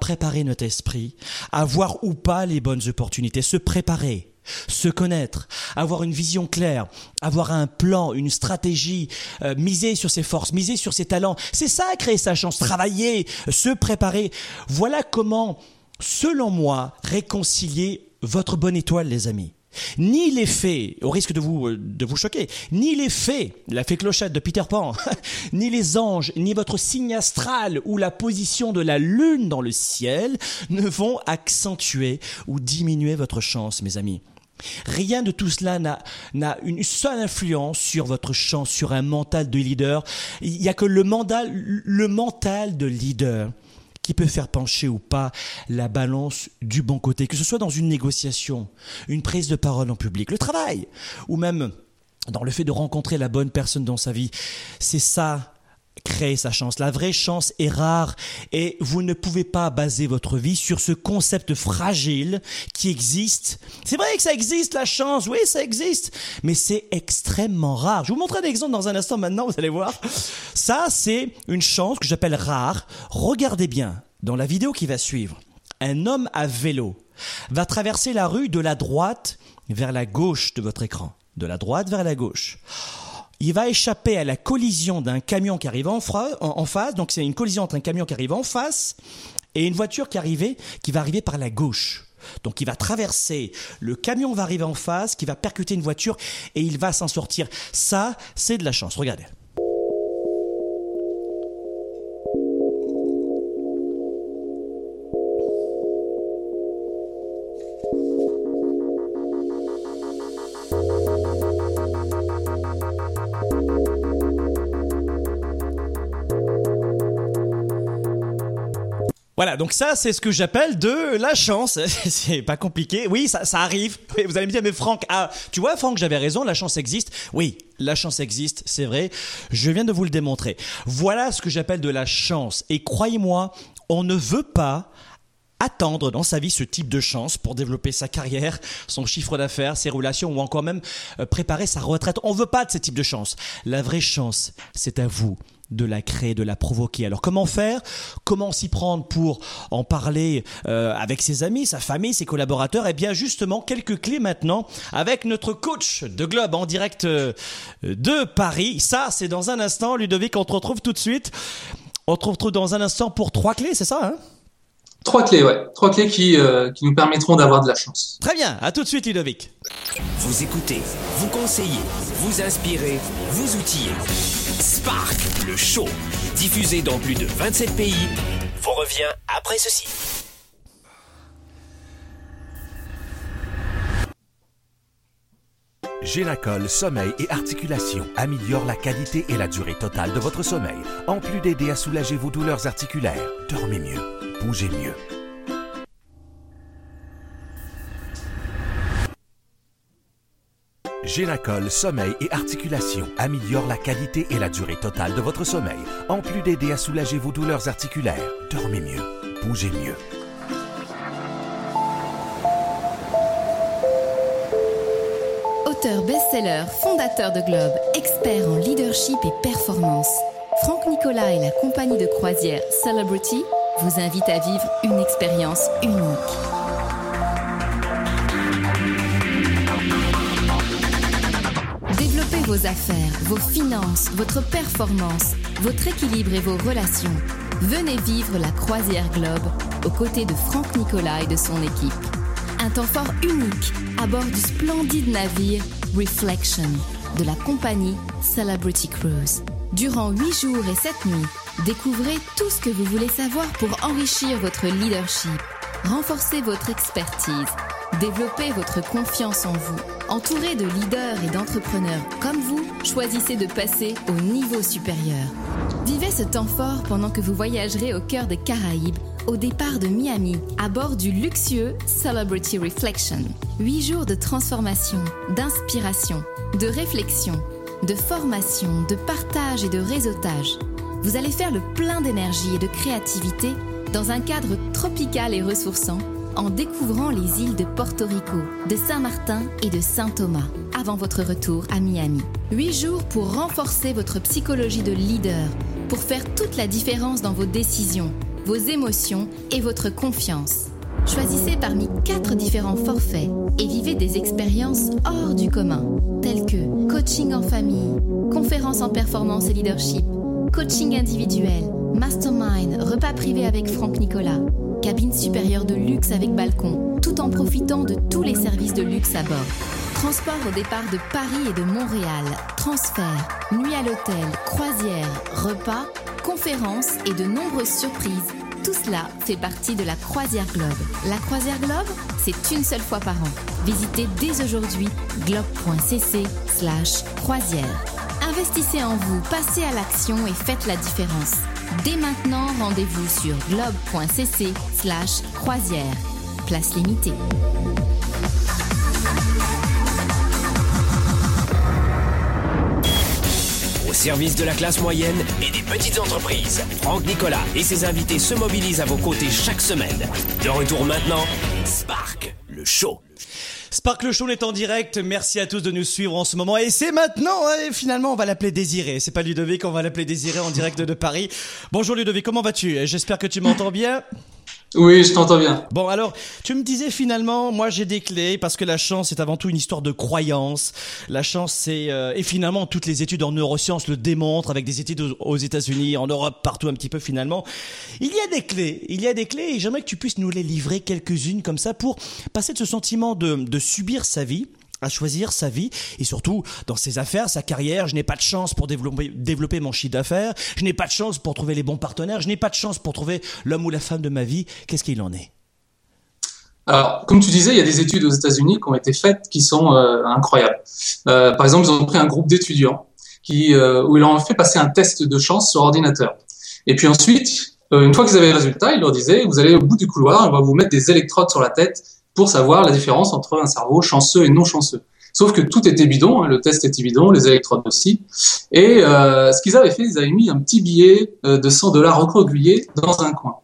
préparer notre esprit, à voir ou pas les bonnes opportunités, se préparer se connaître, avoir une vision claire, avoir un plan, une stratégie, euh, miser sur ses forces, miser sur ses talents. C'est ça créer sa chance, travailler, se préparer. Voilà comment, selon moi, réconcilier votre bonne étoile, les amis. Ni les faits, au risque de vous, euh, de vous choquer, ni les faits, la fée clochette de Peter Pan, (laughs) ni les anges, ni votre signe astral ou la position de la lune dans le ciel ne vont accentuer ou diminuer votre chance, mes amis. Rien de tout cela n'a une seule influence sur votre chance, sur un mental de leader. Il n'y a que le le mental de leader qui peut faire pencher ou pas la balance du bon côté, que ce soit dans une négociation, une prise de parole en public, le travail, ou même dans le fait de rencontrer la bonne personne dans sa vie. C'est ça créer sa chance. La vraie chance est rare et vous ne pouvez pas baser votre vie sur ce concept fragile qui existe. C'est vrai que ça existe, la chance, oui, ça existe, mais c'est extrêmement rare. Je vous montrer un exemple dans un instant maintenant, vous allez voir. Ça, c'est une chance que j'appelle rare. Regardez bien dans la vidéo qui va suivre. Un homme à vélo va traverser la rue de la droite vers la gauche de votre écran. De la droite vers la gauche il va échapper à la collision d'un camion qui arrive en, face. Donc c'est une collision entre un camion qui arrive en face et une voiture qui, arrivait, qui va arriver par la gauche. Donc il va traverser, le camion va arriver en face, qui va percuter une voiture et il va s'en sortir. Ça, c'est de la chance. Regardez. Voilà, donc ça, c'est ce que j'appelle de la chance. (laughs) c'est pas compliqué. Oui, ça, ça arrive. (laughs) Vous allez me dire, mais Franck, ah, tu vois, Franck, j'avais raison, la chance existe. Oui, la chance existe, c'est vrai. Je viens de vous le démontrer. Voilà ce que j'appelle de la chance. Et croyez-moi, on ne veut pas attendre dans sa vie ce type de chance pour développer sa carrière, son chiffre d'affaires, ses relations ou encore même euh, préparer sa retraite. On veut pas de ce type de chance. La vraie chance, c'est à vous de la créer, de la provoquer. Alors comment faire? Comment s'y prendre pour en parler euh, avec ses amis, sa famille, ses collaborateurs? Eh bien justement, quelques clés maintenant avec notre coach de Globe en direct euh, de Paris. Ça, c'est dans un instant. Ludovic, on te retrouve tout de suite. On te retrouve dans un instant pour trois clés, c'est ça hein?
Trois clés, ouais. Trois clés qui, euh, qui nous permettront d'avoir de la chance.
Très bien. À tout de suite, Ludovic.
Vous écoutez, vous conseillez, vous inspirez, vous outillez. Spark, le show, diffusé dans plus de 27 pays, vous revient après ceci.
Génacol Sommeil et Articulation améliore la qualité et la durée totale de votre sommeil, en plus d'aider à soulager vos douleurs articulaires. Dormez mieux, bougez mieux. Génacol Sommeil et Articulation améliore la qualité et la durée totale de votre sommeil, en plus d'aider à soulager vos douleurs articulaires. Dormez mieux, bougez mieux.
Auteur best-seller, fondateur de Globe, expert en leadership et performance, Franck Nicolas et la compagnie de croisière Celebrity vous invitent à vivre une expérience unique. Vos affaires, vos finances, votre performance, votre équilibre et vos relations. Venez vivre la croisière Globe aux côtés de Franck Nicolas et de son équipe. Un temps fort unique à bord du splendide navire Reflection de la compagnie Celebrity Cruise. Durant 8 jours et 7 nuits, découvrez tout ce que vous voulez savoir pour enrichir votre leadership, renforcer votre expertise, développer votre confiance en vous. Entouré de leaders et d'entrepreneurs comme vous, choisissez de passer au niveau supérieur. Vivez ce temps fort pendant que vous voyagerez au cœur des Caraïbes au départ de Miami à bord du luxueux Celebrity Reflection. Huit jours de transformation, d'inspiration, de réflexion de formation, de partage et de réseautage. Vous allez faire le plein d'énergie et de créativité dans un cadre tropical et ressourçant en découvrant les îles de Porto Rico, de Saint-Martin et de Saint-Thomas avant votre retour à Miami. Huit jours pour renforcer votre psychologie de leader, pour faire toute la différence dans vos décisions, vos émotions et votre confiance. Choisissez parmi quatre différents forfaits et vivez des expériences hors du commun, telles que coaching en famille, conférences en performance et leadership, coaching individuel, mastermind, repas privé avec Franck Nicolas, cabine supérieure de luxe avec balcon, tout en profitant de tous les services de luxe à bord. Transport au départ de Paris et de Montréal, transfert, nuit à l'hôtel, croisière, repas, conférences et de nombreuses surprises. Tout cela fait partie de la Croisière Globe. La Croisière Globe, c'est une seule fois par an. Visitez dès aujourd'hui globe.cc slash croisière. Investissez en vous, passez à l'action et faites la différence. Dès maintenant, rendez-vous sur globe.cc slash croisière. Place limitée.
Au service de la classe moyenne et des petites entreprises, Franck Nicolas et ses invités se mobilisent à vos côtés chaque semaine. De retour maintenant, Spark, le show.
Spark le Show est en direct. Merci à tous de nous suivre en ce moment. Et c'est maintenant, hein, et finalement, on va l'appeler Désiré. C'est pas Ludovic, on va l'appeler Désiré en direct de Paris. Bonjour Ludovic, comment vas-tu? J'espère que tu m'entends bien.
Oui, je t'entends bien.
Bon, alors, tu me disais finalement, moi j'ai des clés parce que la chance est avant tout une histoire de croyance. La chance, c'est euh, et finalement toutes les études en neurosciences le démontrent avec des études aux États-Unis, en Europe, partout un petit peu finalement. Il y a des clés, il y a des clés et j'aimerais que tu puisses nous les livrer quelques-unes comme ça pour passer de ce sentiment de, de subir sa vie à choisir sa vie et surtout dans ses affaires, sa carrière. Je n'ai pas de chance pour développer, mon chiffre d'affaires. Je n'ai pas de chance pour trouver les bons partenaires. Je n'ai pas de chance pour trouver l'homme ou la femme de ma vie. Qu'est-ce qu'il en est?
Alors, comme tu disais, il y a des études aux États-Unis qui ont été faites qui sont euh, incroyables. Euh, par exemple, ils ont pris un groupe d'étudiants qui, euh, où ils leur ont fait passer un test de chance sur ordinateur. Et puis ensuite, une fois qu'ils avaient le résultat, ils leur disaient, vous allez au bout du couloir, on va vous mettre des électrodes sur la tête pour savoir la différence entre un cerveau chanceux et non chanceux. Sauf que tout était bidon, hein, le test était bidon, les électrodes aussi. Et euh, ce qu'ils avaient fait, ils avaient mis un petit billet euh, de 100 dollars recroquevillé dans un coin.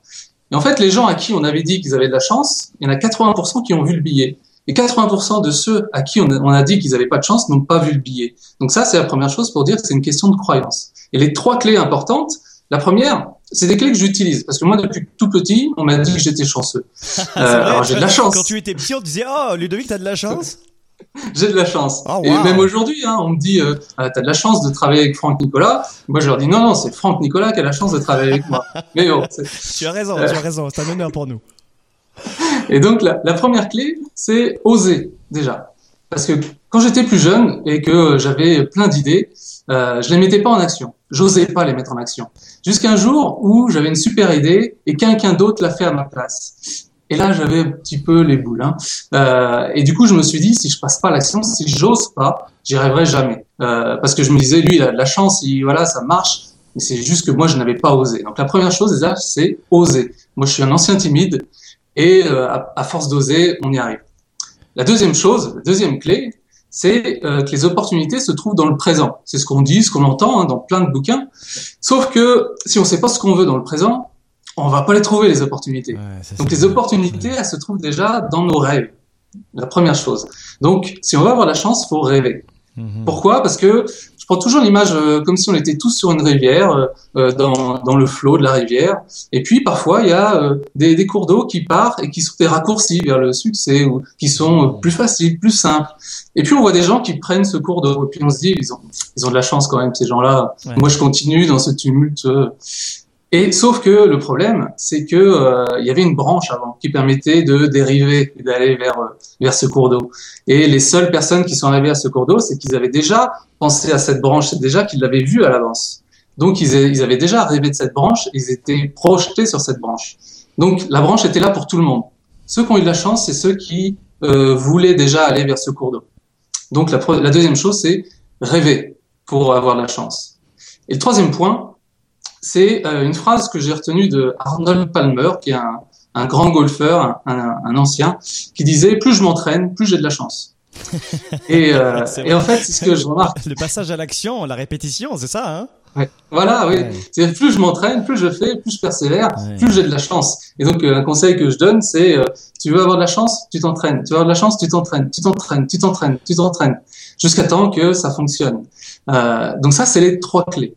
Et en fait, les gens à qui on avait dit qu'ils avaient de la chance, il y en a 80% qui ont vu le billet. Et 80% de ceux à qui on a, on a dit qu'ils n'avaient pas de chance n'ont pas vu le billet. Donc ça, c'est la première chose pour dire que c'est une question de croyance. Et les trois clés importantes, la première, c'est des clés que j'utilise parce que moi depuis tout petit, on m'a dit que j'étais chanceux. (laughs)
Euh, alors j'ai de la chance. Quand tu étais petit, on disait "Oh, Ludovic, t'as de la chance." (laughs)
j'ai de la chance. Oh, wow. Et même aujourd'hui, hein, on me dit euh, ah, "T'as de la chance de travailler avec Franck Nicolas." Moi, je leur dis "Non, non, c'est Franck Nicolas qui a la chance de travailler avec moi." (laughs) Mais bon,
tu as raison, euh... tu as raison. C'est un honneur pour nous.
Et donc la, la première clé, c'est oser déjà, parce que quand j'étais plus jeune et que j'avais plein d'idées, euh, je les mettais pas en action. J'osais pas les mettre en action. Jusqu'à un jour où j'avais une super idée et quelqu'un d'autre l'a fait à ma place. Et là, j'avais un petit peu les boules. Hein. Euh, et du coup, je me suis dit, si je passe pas l'action, si j'ose pas, j'y arriverai jamais. Euh, parce que je me disais, lui, il a de la chance, il, voilà, ça marche. Mais c'est juste que moi, je n'avais pas osé. Donc la première chose déjà, c'est oser. Moi, je suis un ancien timide et euh, à force d'oser, on y arrive. La deuxième chose, la deuxième clé, c'est euh, que les opportunités se trouvent dans le présent. C'est ce qu'on dit, ce qu'on entend hein, dans plein de bouquins. Sauf que si on ne sait pas ce qu'on veut dans le présent, on va pas les trouver les opportunités. Ouais, Donc les opportunités, elles se trouvent déjà dans nos rêves. La première chose. Donc si on veut avoir la chance, faut rêver. -hmm. Pourquoi? Parce que je prends toujours l'image euh, comme si on était tous sur une rivière, euh, dans, dans le flot de la rivière. Et puis parfois il y a euh, des, des, cours d'eau qui partent et qui sont des raccourcis vers le succès ou qui sont plus faciles, plus simples. Et puis on voit des gens qui prennent ce cours d'eau et puis on se dit ils ont ils ont de la chance quand même ces gens-là. Ouais. Moi je continue dans ce tumulte. Et sauf que le problème, c'est que euh, y avait une branche avant qui permettait de dériver et d'aller vers vers ce cours d'eau. Et les seules personnes qui sont arrivées à ce cours d'eau, c'est qu'ils avaient déjà pensé à cette branche, déjà qu'ils l'avaient vue à l'avance. Donc ils, ils, avaient déjà rêvé de cette branche, ils étaient projetés sur cette branche. Donc la branche était là pour tout le monde. Ceux qui ont eu de la chance, c'est ceux qui euh, voulaient déjà aller vers ce cours d'eau. Donc la, la deuxième chose, c'est rêver pour avoir de la chance. Et le troisième point, c'est euh, une phrase que j'ai retenue de Arnold Palmer, qui est un, un grand golfeur, un, un, ancien, qui disait plus je m'entraîne, plus j'ai de la chance. (laughs) Et, euh, et en fait, c'est ce que je remarque.
Le passage à l'action, la répétition, c'est ça, hein?
Ouais. Voilà, oui.
Ouais.
C'est plus je m'entraîne, plus je fais, plus je persévère,
Ouais.
plus j'ai de la chance. Et donc euh, un conseil que je donne, c'est euh, tu veux avoir de la chance, tu t'entraînes. Tu veux avoir de la chance, tu t'entraînes, tu t'entraînes, tu t'entraînes, tu t'entraînes, jusqu'à temps que ça fonctionne. Euh, donc ça, c'est les trois clés.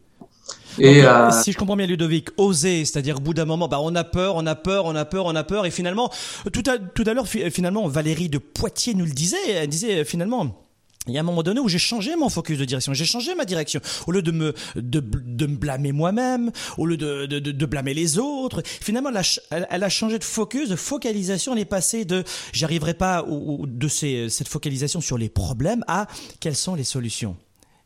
Et
Donc,
euh,
Si je comprends bien Ludovic, oser, c'est-à-dire au bout d'un moment, bah, on a peur, on a peur, on a peur, on a peur, et finalement, tout à, tout à l'heure, fi- finalement, Valérie de Poitiers nous le disait, elle disait euh, finalement. Il y a un moment donné où j'ai changé mon focus de direction, j'ai changé ma direction. Au lieu de me de, de me blâmer moi-même, au lieu de, de, de, blâmer les autres, finalement elle a, elle, changé de focus, de focalisation. Elle est passée de j'y arriverai pas ou, ou de ces, cette focalisation sur les problèmes à quelles sont les solutions?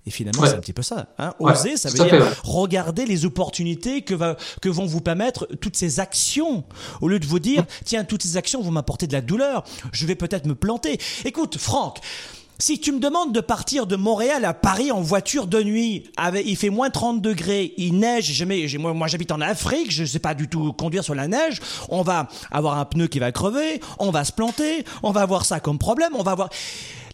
Et finalement,
Ouais.
c'est un petit peu ça. Hein
Ouais,
Oser, ça veut
fait,
dire
ouais.
regardez les opportunités que, va, que vont vous permettre toutes ces actions. Au lieu de vous dire, tiens, toutes ces actions vont m'apporter de la douleur, je vais peut-être me planter. Écoute, Franck, si tu me demandes de partir de Montréal à Paris en voiture de nuit, avec, il fait moins 30 degrés, il neige, jamais- moi, moi j'habite en Afrique, je sais pas du tout conduire sur la neige, on va avoir un pneu qui va crever, on va se planter, on va avoir ça comme problème, on va avoir...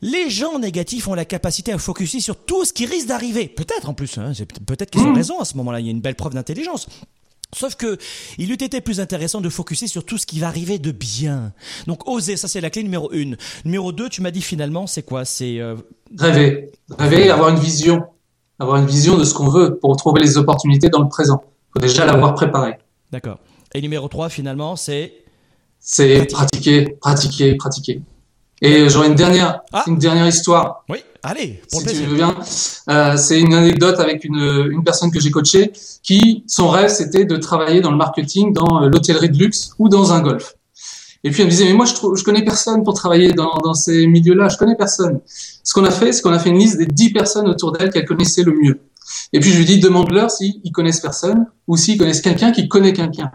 Les gens négatifs ont la capacité à focuser sur tout ce qui risque d'arriver. Peut-être en plus, hein, peut-être qu'ils ont raison à ce moment-là, il y a une belle preuve d'intelligence. Sauf que il eût été plus intéressant de focuser sur tout ce qui va arriver de bien. Donc oser, ça c'est la clé numéro une. Numéro deux, tu m'as dit finalement, c'est quoi? C'est euh,
rêver, rêver, avoir une vision, avoir une vision de ce qu'on veut pour trouver les opportunités dans le présent. Faut déjà l'avoir préparé.
d'accord. Et numéro trois, finalement, c'est?
C'est pratiquer, pratiquer, pratiquer. Et j'aurais une dernière,
Ah.
une dernière histoire.
oui. Allez, pour
si tu veux bien. Euh, c'est une anecdote avec une, une personne que j'ai coachée qui, son rêve, c'était de travailler dans le marketing, dans euh, l'hôtellerie de luxe ou dans un golf. Et puis elle me disait, mais moi je, trouve, je connais personne pour travailler dans, dans ces milieux-là, je connais personne. Ce qu'on a fait, c'est qu'on a fait une liste des 10 personnes autour d'elle qu'elle connaissait le mieux. Et puis je lui dis, demande-leur s'ils connaissent personne ou s'ils connaissent quelqu'un qui connaît quelqu'un.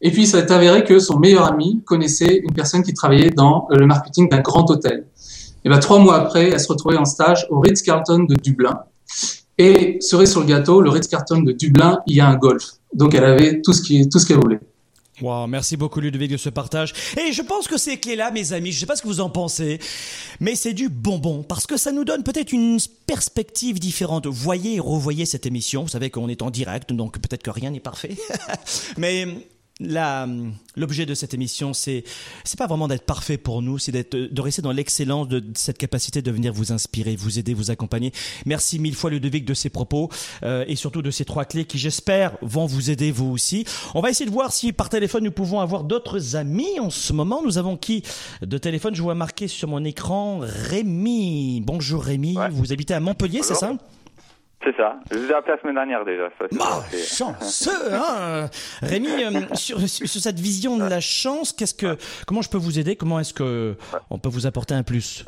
Et puis ça s'est avéré que son meilleur ami connaissait une personne qui travaillait dans euh, le marketing d'un grand hôtel. Et ben trois mois après, elle se retrouvait en stage au Ritz-Carlton de Dublin. Et cerise sur le gâteau, le Ritz-Carlton de Dublin, il y a un golf. Donc elle avait tout ce qu'elle voulait.
Wow, merci beaucoup Ludovic de ce partage. Et je pense que ces clés-là, mes amis, je sais pas ce que vous en pensez, mais c'est du bonbon parce que ça nous donne peut-être une perspective différente. Voyez et revoyez cette émission. Vous savez qu'on est en direct, donc peut-être que rien n'est parfait. (laughs) mais l'objet de cette émission, c'est, c'est pas vraiment d'être parfait pour nous, c'est d'être, de rester dans l'excellence de cette capacité de venir vous inspirer, vous aider, vous accompagner. Merci mille fois Ludovic de ces propos euh, et surtout de ces trois clés qui, j'espère, vont vous aider vous aussi. On va essayer de voir si par téléphone nous pouvons avoir d'autres amis en ce moment. Nous avons qui de téléphone? Je vois marqué sur mon écran Rémi. Bonjour Rémi,
Ouais.
vous habitez à Montpellier, c'est ça?
C'est ça. Je vous ai appelé la semaine dernière déjà. Ça,
Ah,
c'est-
chanceux, hein (laughs) Rémi, euh, sur, sur cette vision de la chance, qu'est-ce que, comment je peux vous aider? Comment est-ce que on peut vous apporter un plus?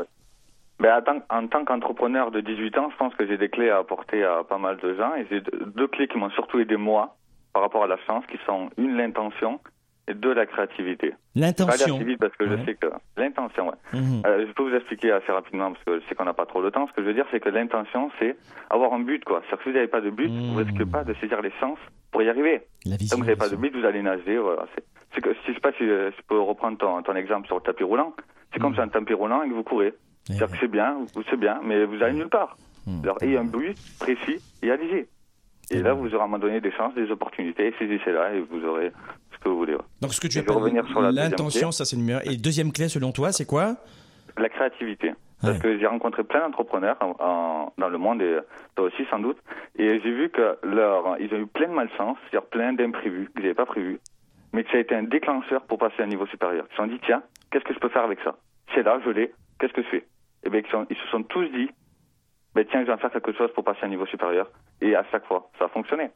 Ben, en tant, en tant qu'entrepreneur de 18 ans, je pense que j'ai des clés à apporter à pas mal de gens. Et j'ai deux clés qui m'ont surtout aidé moi par rapport à la chance, qui sont une, l'intention, deux, la créativité.
L'intention.
assez vite parce que
Ouais.
je sais que l'intention, ouais.
Mhm.
Euh, je peux vous expliquer assez rapidement parce que je sais qu'on n'a pas trop de temps. Ce que je veux dire, c'est que l'intention, c'est avoir un but, quoi. C'est-à-dire que si vous n'avez pas de but, vous
Mhm.
risquez pas de saisir les chances pour y arriver.
La vision.
Comme vous n'avez pas de but, vous allez nager. Voilà. C'est, c'est que, si je sais pas si euh, je peux reprendre ton, ton exemple sur le tapis roulant. C'est comme sur un tapis roulant et que vous courez.
vision.
C'est-à-dire que c'est bien, vous- c'est bien, mais vous allez nulle part.
Mhm.
Alors, ayez un but précis et allez-y. Et là, vous aurez à un moment donné des chances, des opportunités, saisissez-là et vous aurez que vous voulez. ouais.
Donc ce que tu
vais
appelles l'intention, ça c'est le numéro. Et deuxième clé selon toi, c'est quoi?
La créativité. Parce
Ouais.
que j'ai rencontré plein d'entrepreneurs en- en- dans le monde, et toi aussi sans doute, et j'ai vu que leur, ils ont eu plein de malchance, c'est-à-dire plein d'imprévus que j'avais pas prévus, mais que ça a été un déclencheur pour passer à un niveau supérieur. Ils se sont dit, tiens, qu'est-ce que je peux faire avec ça? C'est là, je l'ai, qu'est-ce que je fais? Et bien, ils, sont- ils se sont tous dit, ben tiens, je vais en faire quelque chose pour passer à un niveau supérieur. Et à chaque fois, ça a fonctionné.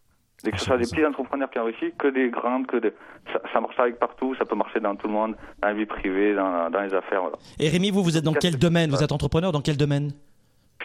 Et que ce soit des petits entrepreneurs qui ont réussi, que des grandes, que des... ça, ça marche avec partout, ça peut marcher dans tout le monde, dans la vie privée, dans, dans les affaires, voilà.
Et Rémi, vous, vous êtes dans quel
que-
domaine? Vous êtes entrepreneur dans quel domaine?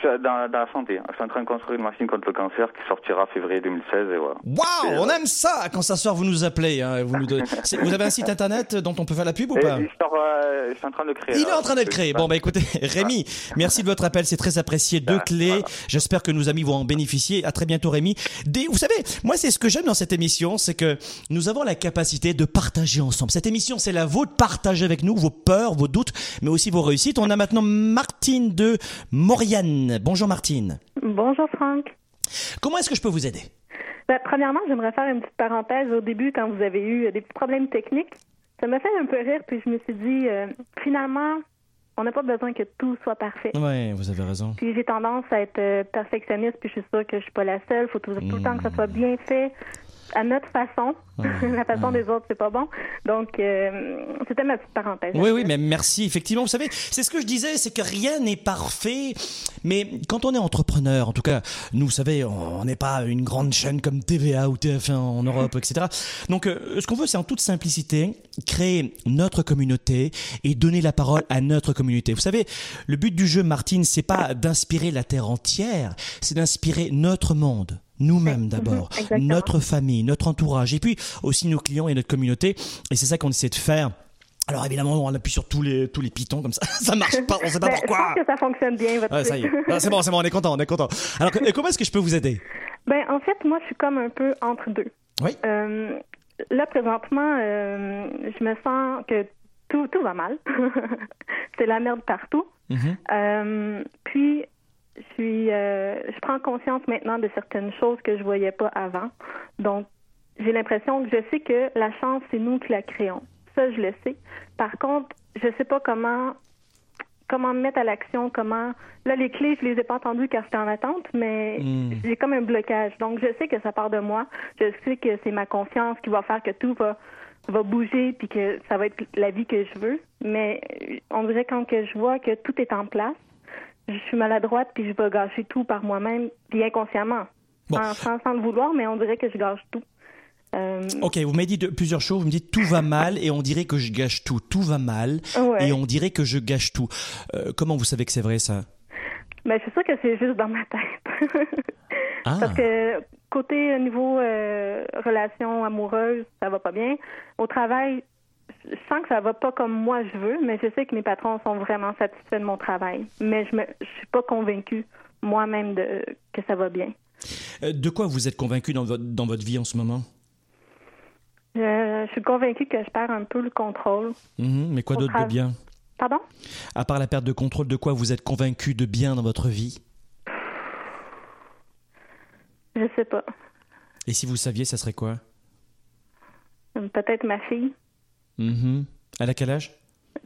Dans, dans la santé. Je suis en train de construire une machine contre le cancer qui sortira février 2016 et voilà.
Waouh, on aime ça Quand ça sort, vous nous appelez. hein, vous, nous donnez- (laughs) vous avez un site internet dont on peut faire la pub ou
Et
pas?
il sort, euh, je suis en train de le créer.
Il est en train de le créer. Bon, bah écoutez, (laughs) Rémi, merci de votre appel, c'est très apprécié. Deux
Ah,
clés.
voilà.
J'espère que nos amis vont en bénéficier. À très bientôt, Rémi. Des, vous savez, moi, c'est ce que j'aime dans cette émission, c'est que nous avons la capacité de partager ensemble. Cette émission, c'est la vôtre. Partagez avec nous vos peurs, vos doutes, mais aussi vos réussites. On a maintenant Martine de Mauriane. Bonjour, Martine.
Bonjour Franck.
Comment est-ce que je peux vous aider?
Ben, premièrement, j'aimerais faire une petite parenthèse au début quand vous avez eu euh, des petits problèmes techniques. Ça m'a fait un peu rire, puis je me suis dit, euh, finalement, on n'a pas besoin que tout soit parfait.
Ouais, vous avez raison.
Puis j'ai tendance à être euh, perfectionniste, puis je suis sûre que je suis pas la seule. faut tout, tout le temps que ça soit bien fait à notre façon. (laughs) la façon des autres, c'est pas bon. Donc, euh, c'était ma petite parenthèse.
Oui, oui, mais merci. Effectivement, vous savez, c'est ce que je disais, c'est que rien n'est parfait. Mais quand on est entrepreneur, en tout cas, nous, vous savez, on n'est pas une grande chaîne comme TVA ou TF1 en Europe, etc. Donc, euh, ce qu'on veut, c'est en toute simplicité créer notre communauté et donner la parole à notre communauté. Vous savez, le but du jeu, Martine, c'est pas d'inspirer la terre entière, c'est d'inspirer notre monde. Nous-mêmes d'abord, (laughs) notre famille, notre entourage, et puis aussi nos clients et notre communauté. Et c'est ça qu'on essaie de faire. Alors évidemment, on appuie sur tous les tous les pitons comme ça, (laughs) ça marche pas, on sait pas
Ben, je
pourquoi.
pense que ça fonctionne bien, votre
Ouais, ça y est. Ah, c'est bon, c'est bon, on est content, on est content. Alors que- comment est-ce que je peux vous aider?
Ben, en fait, moi, je suis comme un peu entre deux.
Oui.
Euh, là, présentement, euh, je me sens que tout, tout va mal. (laughs) C'est la merde partout.
Mhm.
Euh, puis, je suis, euh, je prends conscience maintenant de certaines choses que je voyais pas avant. Donc, j'ai l'impression que je sais que la chance, c'est nous qui la créons. Ça, je le sais. Par contre, je sais pas comment comment me mettre à l'action, comment là les clés, je les ai pas entendues car j'étais en attente, mais
Mm.
j'ai comme un blocage. Donc je sais que ça part de moi. Je sais que c'est ma confiance qui va faire que tout va va bouger puis que ça va être la vie que je veux. Mais on dirait quand que je vois que tout est en place, je suis maladroite puis je vais gâcher tout par moi-même puis inconsciemment,
Bon.
sans, sans, sans le vouloir, mais on dirait que je gâche tout. Euh,
Ok, vous m'avez dit de- plusieurs choses. Vous me dites tout va mal et on dirait que je gâche tout. Tout va mal
Ouais.
et on dirait que je gâche tout. Euh, comment vous savez que c'est vrai ça?
Ben, je suis sûre que c'est juste dans ma tête. (laughs)
Ah.
Parce que côté euh, niveau euh, relation amoureuse, ça va pas bien. Au travail, je sens que ça va pas comme moi je veux, mais je sais que mes patrons sont vraiment satisfaits de mon travail. Mais je je suis pas convaincue moi-même de que ça va bien.
Euh, De quoi vous êtes convaincu dans votre dans votre vie en ce moment?
Euh, je suis convaincue que je perds un peu le contrôle.
Mhm, Mais quoi
Au
d'autre de bien?
Pardon?
À part la perte de contrôle, de quoi vous êtes convaincu de bien dans votre vie?
Je sais pas.
Et si vous saviez, ça serait quoi?
Peut-être ma fille,
Mhm. Elle a quel âge?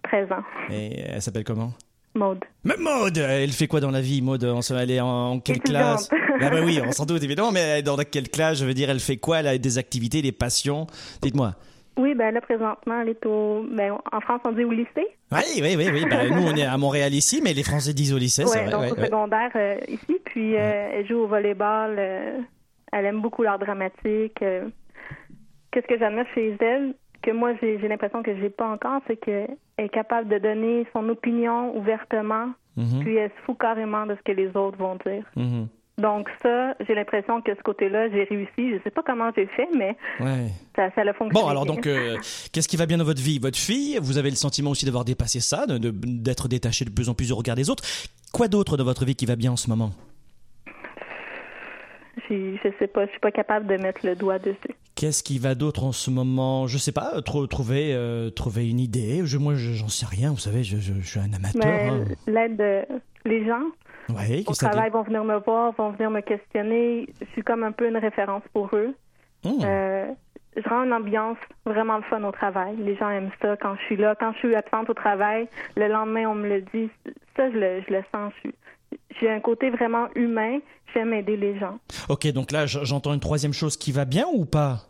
13 ans,
Et elle s'appelle comment?
Maude.
Mais Maude, elle fait quoi dans la vie, Maude? En ce- Elle est en, en quelle classe? Ah bah oui, (laughs) on s'en doute évidemment, mais dans quelle classe? Je veux dire, elle fait quoi? Elle a des activités, des passions? Dites-moi.
Oui, ben là, présentement, elle est au... Ben, en France, on dit au lycée.
Oui, oui, oui, oui. bah, nous, on est à Montréal ici, mais les Français disent au lycée, c'est
Ouais,
vrai.
donc
ouais,
au
ouais.
secondaire euh, ici. Puis euh, elle joue au volleyball. euh, elle aime beaucoup l'art dramatique. euh. Qu'est-ce que j'admire chez elle, que moi j'ai l'impression que j'ai pas encore, c'est qu'elle est capable de donner son opinion ouvertement.
Mhm,
Puis elle se fout carrément de ce que les autres vont dire.
mhm.
Donc ça, j'ai l'impression que ce côté-là, j'ai réussi. Je sais pas comment j'ai fait, mais
Ouais.
ça, ça a fonctionné.
Bon, alors donc, euh, qu'est-ce qui va bien dans votre vie? Votre fille, vous avez le sentiment aussi d'avoir dépassé ça, d'être détaché de plus en plus du regard des autres. Quoi d'autre dans votre vie qui va bien en ce moment?
Je sais pas, je suis pas capable de mettre le doigt dessus.
Qu'est-ce qui va d'autre en ce moment? Je sais pas, tr- trouver, euh, trouver une idée. Je, moi, je- j'en sais rien, vous savez, je, je- je suis un amateur. Hein.
l'aide, de- les gens
Ouais,
au travail vont venir me voir, vont venir me questionner. Je suis comme un peu une référence pour eux.
Hmm.
Euh, je rends une ambiance vraiment le fun au travail. Les gens aiment ça quand je suis là. Quand je suis absente au travail, le lendemain, on me le dit. Ça, je le, je le sens. Je suis- J'ai un côté vraiment humain. J'aime aider les gens.
Ok, donc là, j'entends une troisième chose qui va bien ou pas?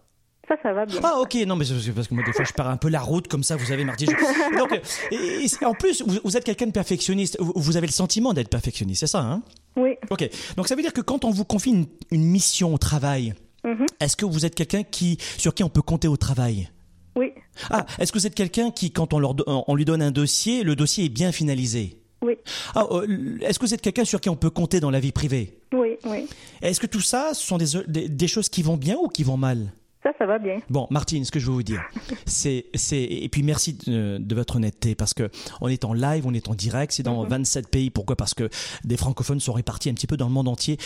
Ça, ça va bien.
Ah ok, non mais c'est parce que moi des fois je pars un peu la route comme ça, vous savez Marty. je- (laughs) Donc, euh, et- et en plus, vous, vous êtes quelqu'un de perfectionniste, vous, vous avez le sentiment d'être perfectionniste, c'est ça hein?
Oui.
Ok, donc ça veut dire que quand on vous confie une, une mission au travail,
Mhm.
est-ce que vous êtes quelqu'un qui, sur qui on peut compter au travail?
Oui.
Ah, est-ce que vous êtes quelqu'un qui, quand on, leur, on lui donne un dossier, le dossier est bien finalisé?
Oui.
Ah, euh, est-ce que vous êtes quelqu'un sur qui on peut compter dans la vie privée?
Oui. Oui.
Est-ce que tout ça, ce sont des, des, des choses qui vont bien ou qui vont mal?
Ça, ça va bien.
Bon, Martine, ce que je veux vous dire, (laughs) c'est, c'est, et puis merci de, de votre honnêteté, parce que on est en live, on est en direct, c'est dans 27 pays. Pourquoi? Parce que des francophones sont répartis un petit peu dans le monde entier.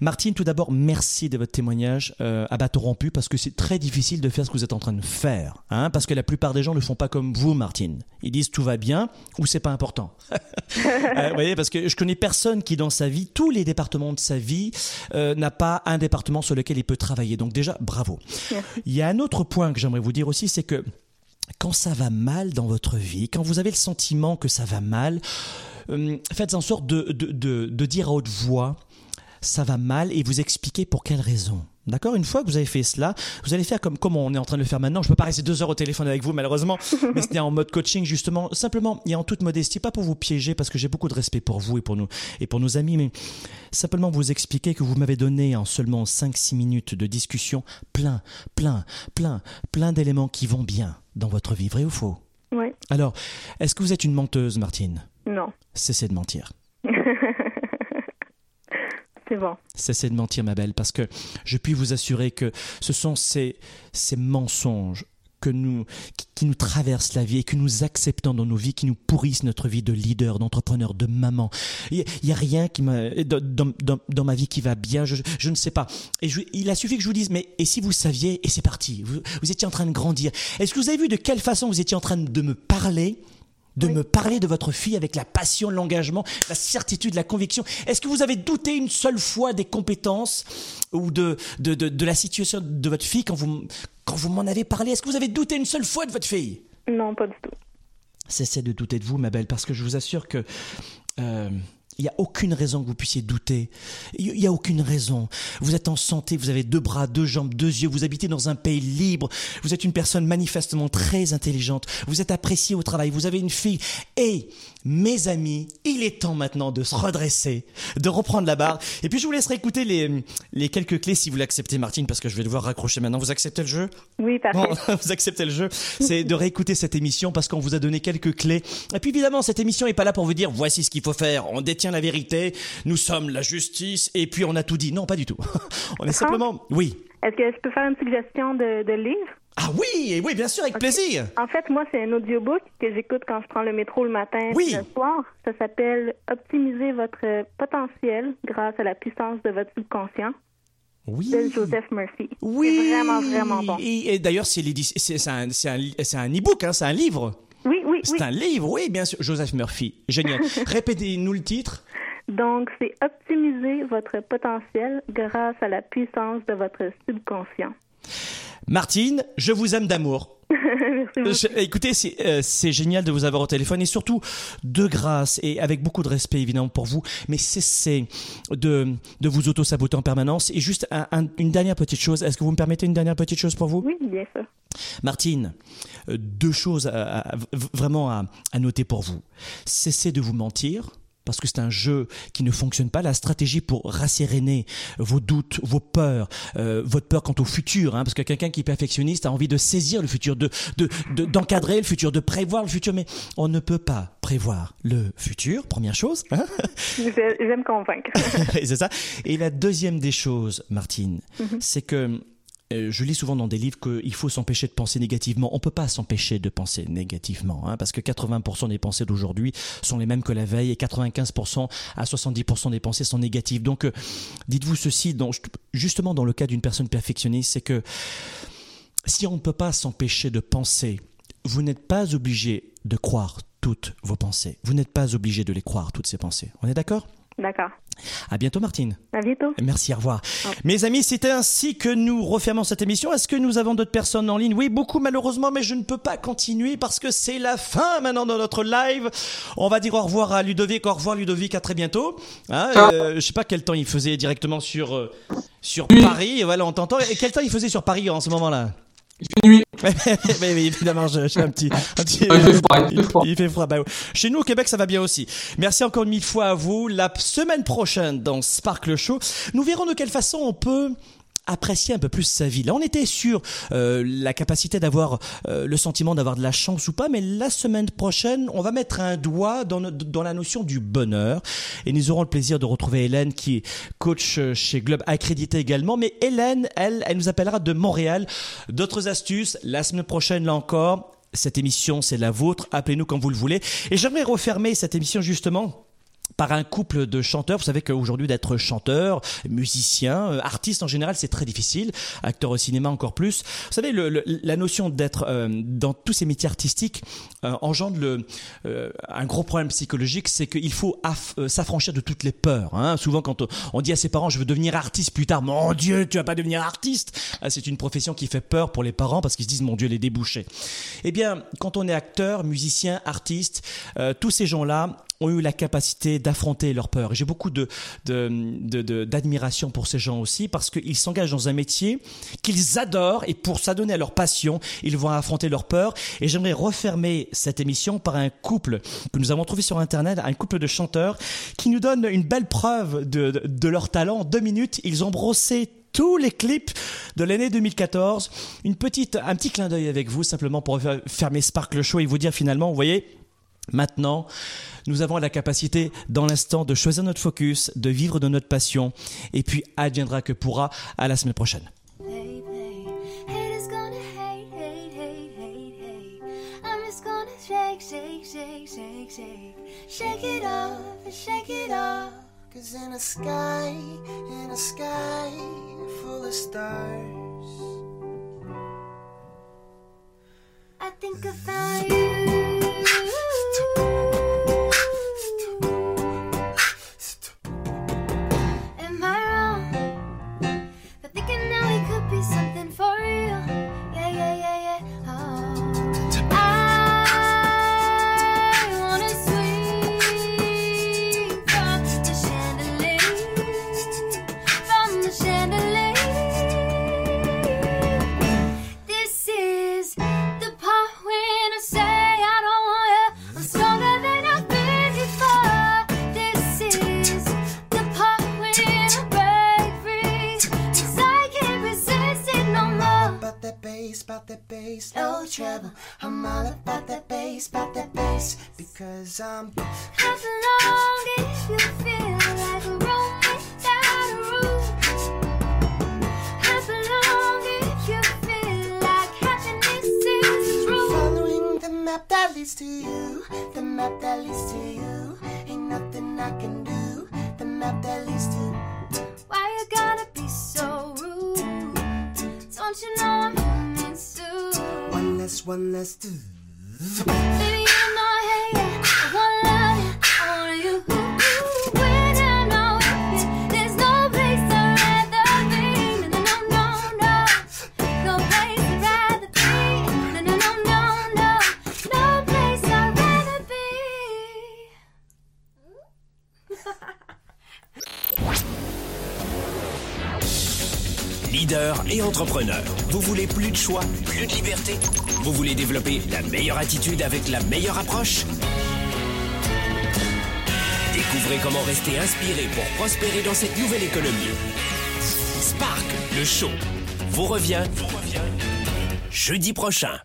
Martine, tout d'abord, merci de votre témoignage euh, à bateau rompu, parce que c'est très difficile de faire ce que vous êtes en train de faire, hein, parce que la plupart des gens ne font pas comme vous, Martine. Ils disent tout va bien ou c'est pas important. (laughs) Euh, vous voyez, parce que je connais personne qui dans sa vie, tous les départements de sa vie, euh, n'a pas un département sur lequel il peut travailler. Donc déjà, bravo. Il y a un autre point que j'aimerais vous dire aussi, c'est que quand ça va mal dans votre vie, quand vous avez le sentiment que ça va mal, euh, faites en sorte de, de, dire à haute voix, ça va mal et vous expliquer pour quelle raison. D'accord? Une fois que vous avez fait cela, vous allez faire comme, comme on est en train de le faire maintenant. Je peux pas rester deux heures au téléphone avec vous, malheureusement, (laughs) mais c'était en mode coaching, justement. Simplement, et en toute modestie, pas pour vous piéger, parce que j'ai beaucoup de respect pour vous et pour nous, et pour nos amis, mais simplement vous expliquer que vous m'avez donné en seulement 5-6 minutes de discussion plein, plein, plein, plein d'éléments qui vont bien dans votre vie, vrai ou faux?
Oui.
Alors, est-ce que vous êtes une menteuse, Martine?
Non.
Cessez de mentir. Cessez de mentir, ma belle, parce que je puis vous assurer que ce sont ces, ces mensonges que nous, qui, nous traversent la vie et que nous acceptons dans nos vies, qui nous pourrissent notre vie de leader, d'entrepreneur, de maman. Il n'y a rien qui m'a, dans, dans, dans, ma vie qui va bien, je, je ne sais pas. Et il a suffi que je vous dise, mais et si vous saviez, et c'est parti, vous, vous étiez en train de grandir. Est-ce que vous avez vu de quelle façon vous étiez en train de me parler? De me parler de votre fille avec la passion, l'engagement, la certitude, la conviction. Est-ce que vous avez douté une seule fois des compétences ou de, de, de, de la situation de votre fille quand vous, quand vous m'en avez parlé? Est-ce que vous avez douté une seule fois de votre fille?
Non, pas du tout.
Cessez de douter de vous, ma belle, parce que je vous assure que... Euh, il n'y a aucune raison que vous puissiez douter. Il n'y a aucune raison. Vous êtes en santé, vous avez deux bras, deux jambes, deux yeux, vous habitez dans un pays libre, vous êtes une personne manifestement très intelligente, vous êtes apprécié au travail, vous avez une fille. Et, mes amis, il est temps maintenant de se redresser, de reprendre la barre. Et puis je vous laisserai écouter les, les quelques clés si vous l'acceptez, Martine, parce que je vais devoir raccrocher maintenant. Vous acceptez le jeu?
Oui, parfait.
Bon, (laughs) vous acceptez le jeu C'est de réécouter cette émission parce qu'on vous a donné quelques clés. Et puis évidemment, cette émission n'est pas là pour vous dire voici ce qu'il faut faire. On détient la vérité, nous sommes la justice, et puis on a tout dit. Non, pas du tout. (laughs) On est simplement. Oui.
Est-ce que je peux faire une suggestion de, de livre?
Ah oui, oui, bien sûr, avec plaisir.
En fait, moi, c'est un audiobook que j'écoute quand je prends le métro le matin
Oui.
et le soir. Ça s'appelle Optimiser votre potentiel grâce à la puissance de votre subconscient
Oui.
de Joseph Murphy.
Oui.
C'est vraiment, vraiment bon.
Et, et d'ailleurs, c'est un, c'est un, c'est un e-book, hein, c'est un livre.
Oui, oui,
C'est
oui.
un livre, oui, bien sûr. Joseph Murphy. Génial. (laughs) Répétez-nous le titre.
Donc, c'est optimiser votre potentiel grâce à la puissance de votre subconscient.
Martine, je vous aime d'amour. (laughs) Je- écoutez, c'est euh, c'est génial de vous avoir au téléphone et surtout de grâce et avec beaucoup de respect évidemment pour vous, mais cessez de, de vous auto-saboter en permanence. Et juste un- un- une dernière petite chose, est-ce que vous me permettez une dernière petite chose pour vous?
Oui, bien sûr.
Martine, euh, deux choses à- à- v- vraiment à, à noter pour vous. Cessez de vous mentir. Parce que c'est un jeu qui ne fonctionne pas. La stratégie pour rasséréner vos doutes, vos peurs, euh, votre peur quant au futur, hein, parce que quelqu'un qui est perfectionniste a envie de saisir le futur, de de- de- d'encadrer le futur, de prévoir le futur, mais on ne peut pas prévoir le futur. Première chose. hein. (laughs)
Je, je vais me convaincre. (laughs)
c'est ça. Et la deuxième des choses, Martine, c'est que euh, je lis souvent dans des livres qu'il faut s'empêcher de penser négativement. On peut pas s'empêcher de penser négativement, hein, parce que 80% des pensées d'aujourd'hui sont les mêmes que la veille et 95% à 70% des pensées sont négatives. Donc, euh, dites-vous ceci, justement dans le cas d'une personne perfectionniste, c'est que si on ne peut pas s'empêcher de penser, vous n'êtes pas obligé de croire toutes vos pensées. Vous n'êtes pas obligé de les croire, toutes ces pensées. On est d'accord?
D'accord.
À bientôt, Martine.
À bientôt.
Merci, au revoir. Mes amis, c'était ainsi que nous refermons cette émission. Est-ce que nous avons d'autres personnes en ligne? Oui, beaucoup malheureusement, mais je ne peux pas continuer parce que c'est la fin maintenant de notre live. On va dire au revoir à Ludovic. Au revoir Ludovic, à très bientôt. Hein, euh, je sais pas quel temps il faisait directement sur euh, sur Paris. Voilà, on t'entend. Et quel temps il faisait sur Paris en ce moment-là?
Il fait nuit.
mais, mais évidemment, je, je un petit, un petit-
Ah, il fait froid, il fait froid.
Il fait froid, bah. Chez nous, au Québec, ça va bien aussi. Merci encore mille fois à vous. La semaine prochaine, dans Sparkle Show, nous verrons de quelle façon on peut apprécier un peu plus sa vie. Là, on était sur euh, la capacité d'avoir euh, le sentiment d'avoir de la chance ou pas, mais la semaine prochaine, on va mettre un doigt dans, dans la notion du bonheur. Et nous aurons le plaisir de retrouver Hélène, qui est coach euh, chez Globe accrédité également. Mais Hélène, elle, elle nous appellera de Montréal. D'autres astuces, la semaine prochaine, là encore. Cette émission, c'est la vôtre. Appelez-nous quand vous le voulez. Et j'aimerais refermer cette émission justement par un couple de chanteurs. Vous savez qu'aujourd'hui d'être chanteur, musicien, euh, artiste en général, c'est très difficile. Acteur au cinéma encore plus. Vous savez, le- le- la notion d'être euh, dans tous ces métiers artistiques euh, engendre le, euh, un gros problème psychologique, c'est qu'il faut euh, s'affranchir de toutes les peurs. hein. Souvent, quand on, on dit à ses parents, je veux devenir artiste plus tard, mon Dieu, tu vas pas devenir artiste. Ah, c'est une profession qui fait peur pour les parents parce qu'ils se disent, mon Dieu, les débouchés. Eh bien, quand on est acteur, musicien, artiste, euh, tous ces gens-là ont eu la capacité d'affronter leurs peurs. Et J'ai beaucoup d'admiration pour ces gens aussi parce qu'ils s'engagent dans un métier qu'ils adorent et pour s'adonner à leur passion, ils vont affronter leurs peurs. Et j'aimerais refermer cette émission par un couple que nous avons trouvé sur Internet, un couple de chanteurs qui nous donne une belle preuve de, leur talent. En deux minutes, ils ont brossé tous les clips de l'année 2014. Une petite, un petit clin d'œil avec vous, simplement pour fermer Sparkle Show et vous dire finalement, vous voyez, Maintenant, nous avons la capacité, dans l'instant, de choisir notre focus, de vivre de notre passion, et puis adviendra que pourra à la semaine prochaine.
Leader et entrepreneur, vous voulez plus de choix, plus de liberté? Vous voulez développer la meilleure attitude avec la meilleure approche? Découvrez comment rester inspiré pour prospérer dans cette nouvelle économie. Spark, le show, vous revient, jeudi prochain.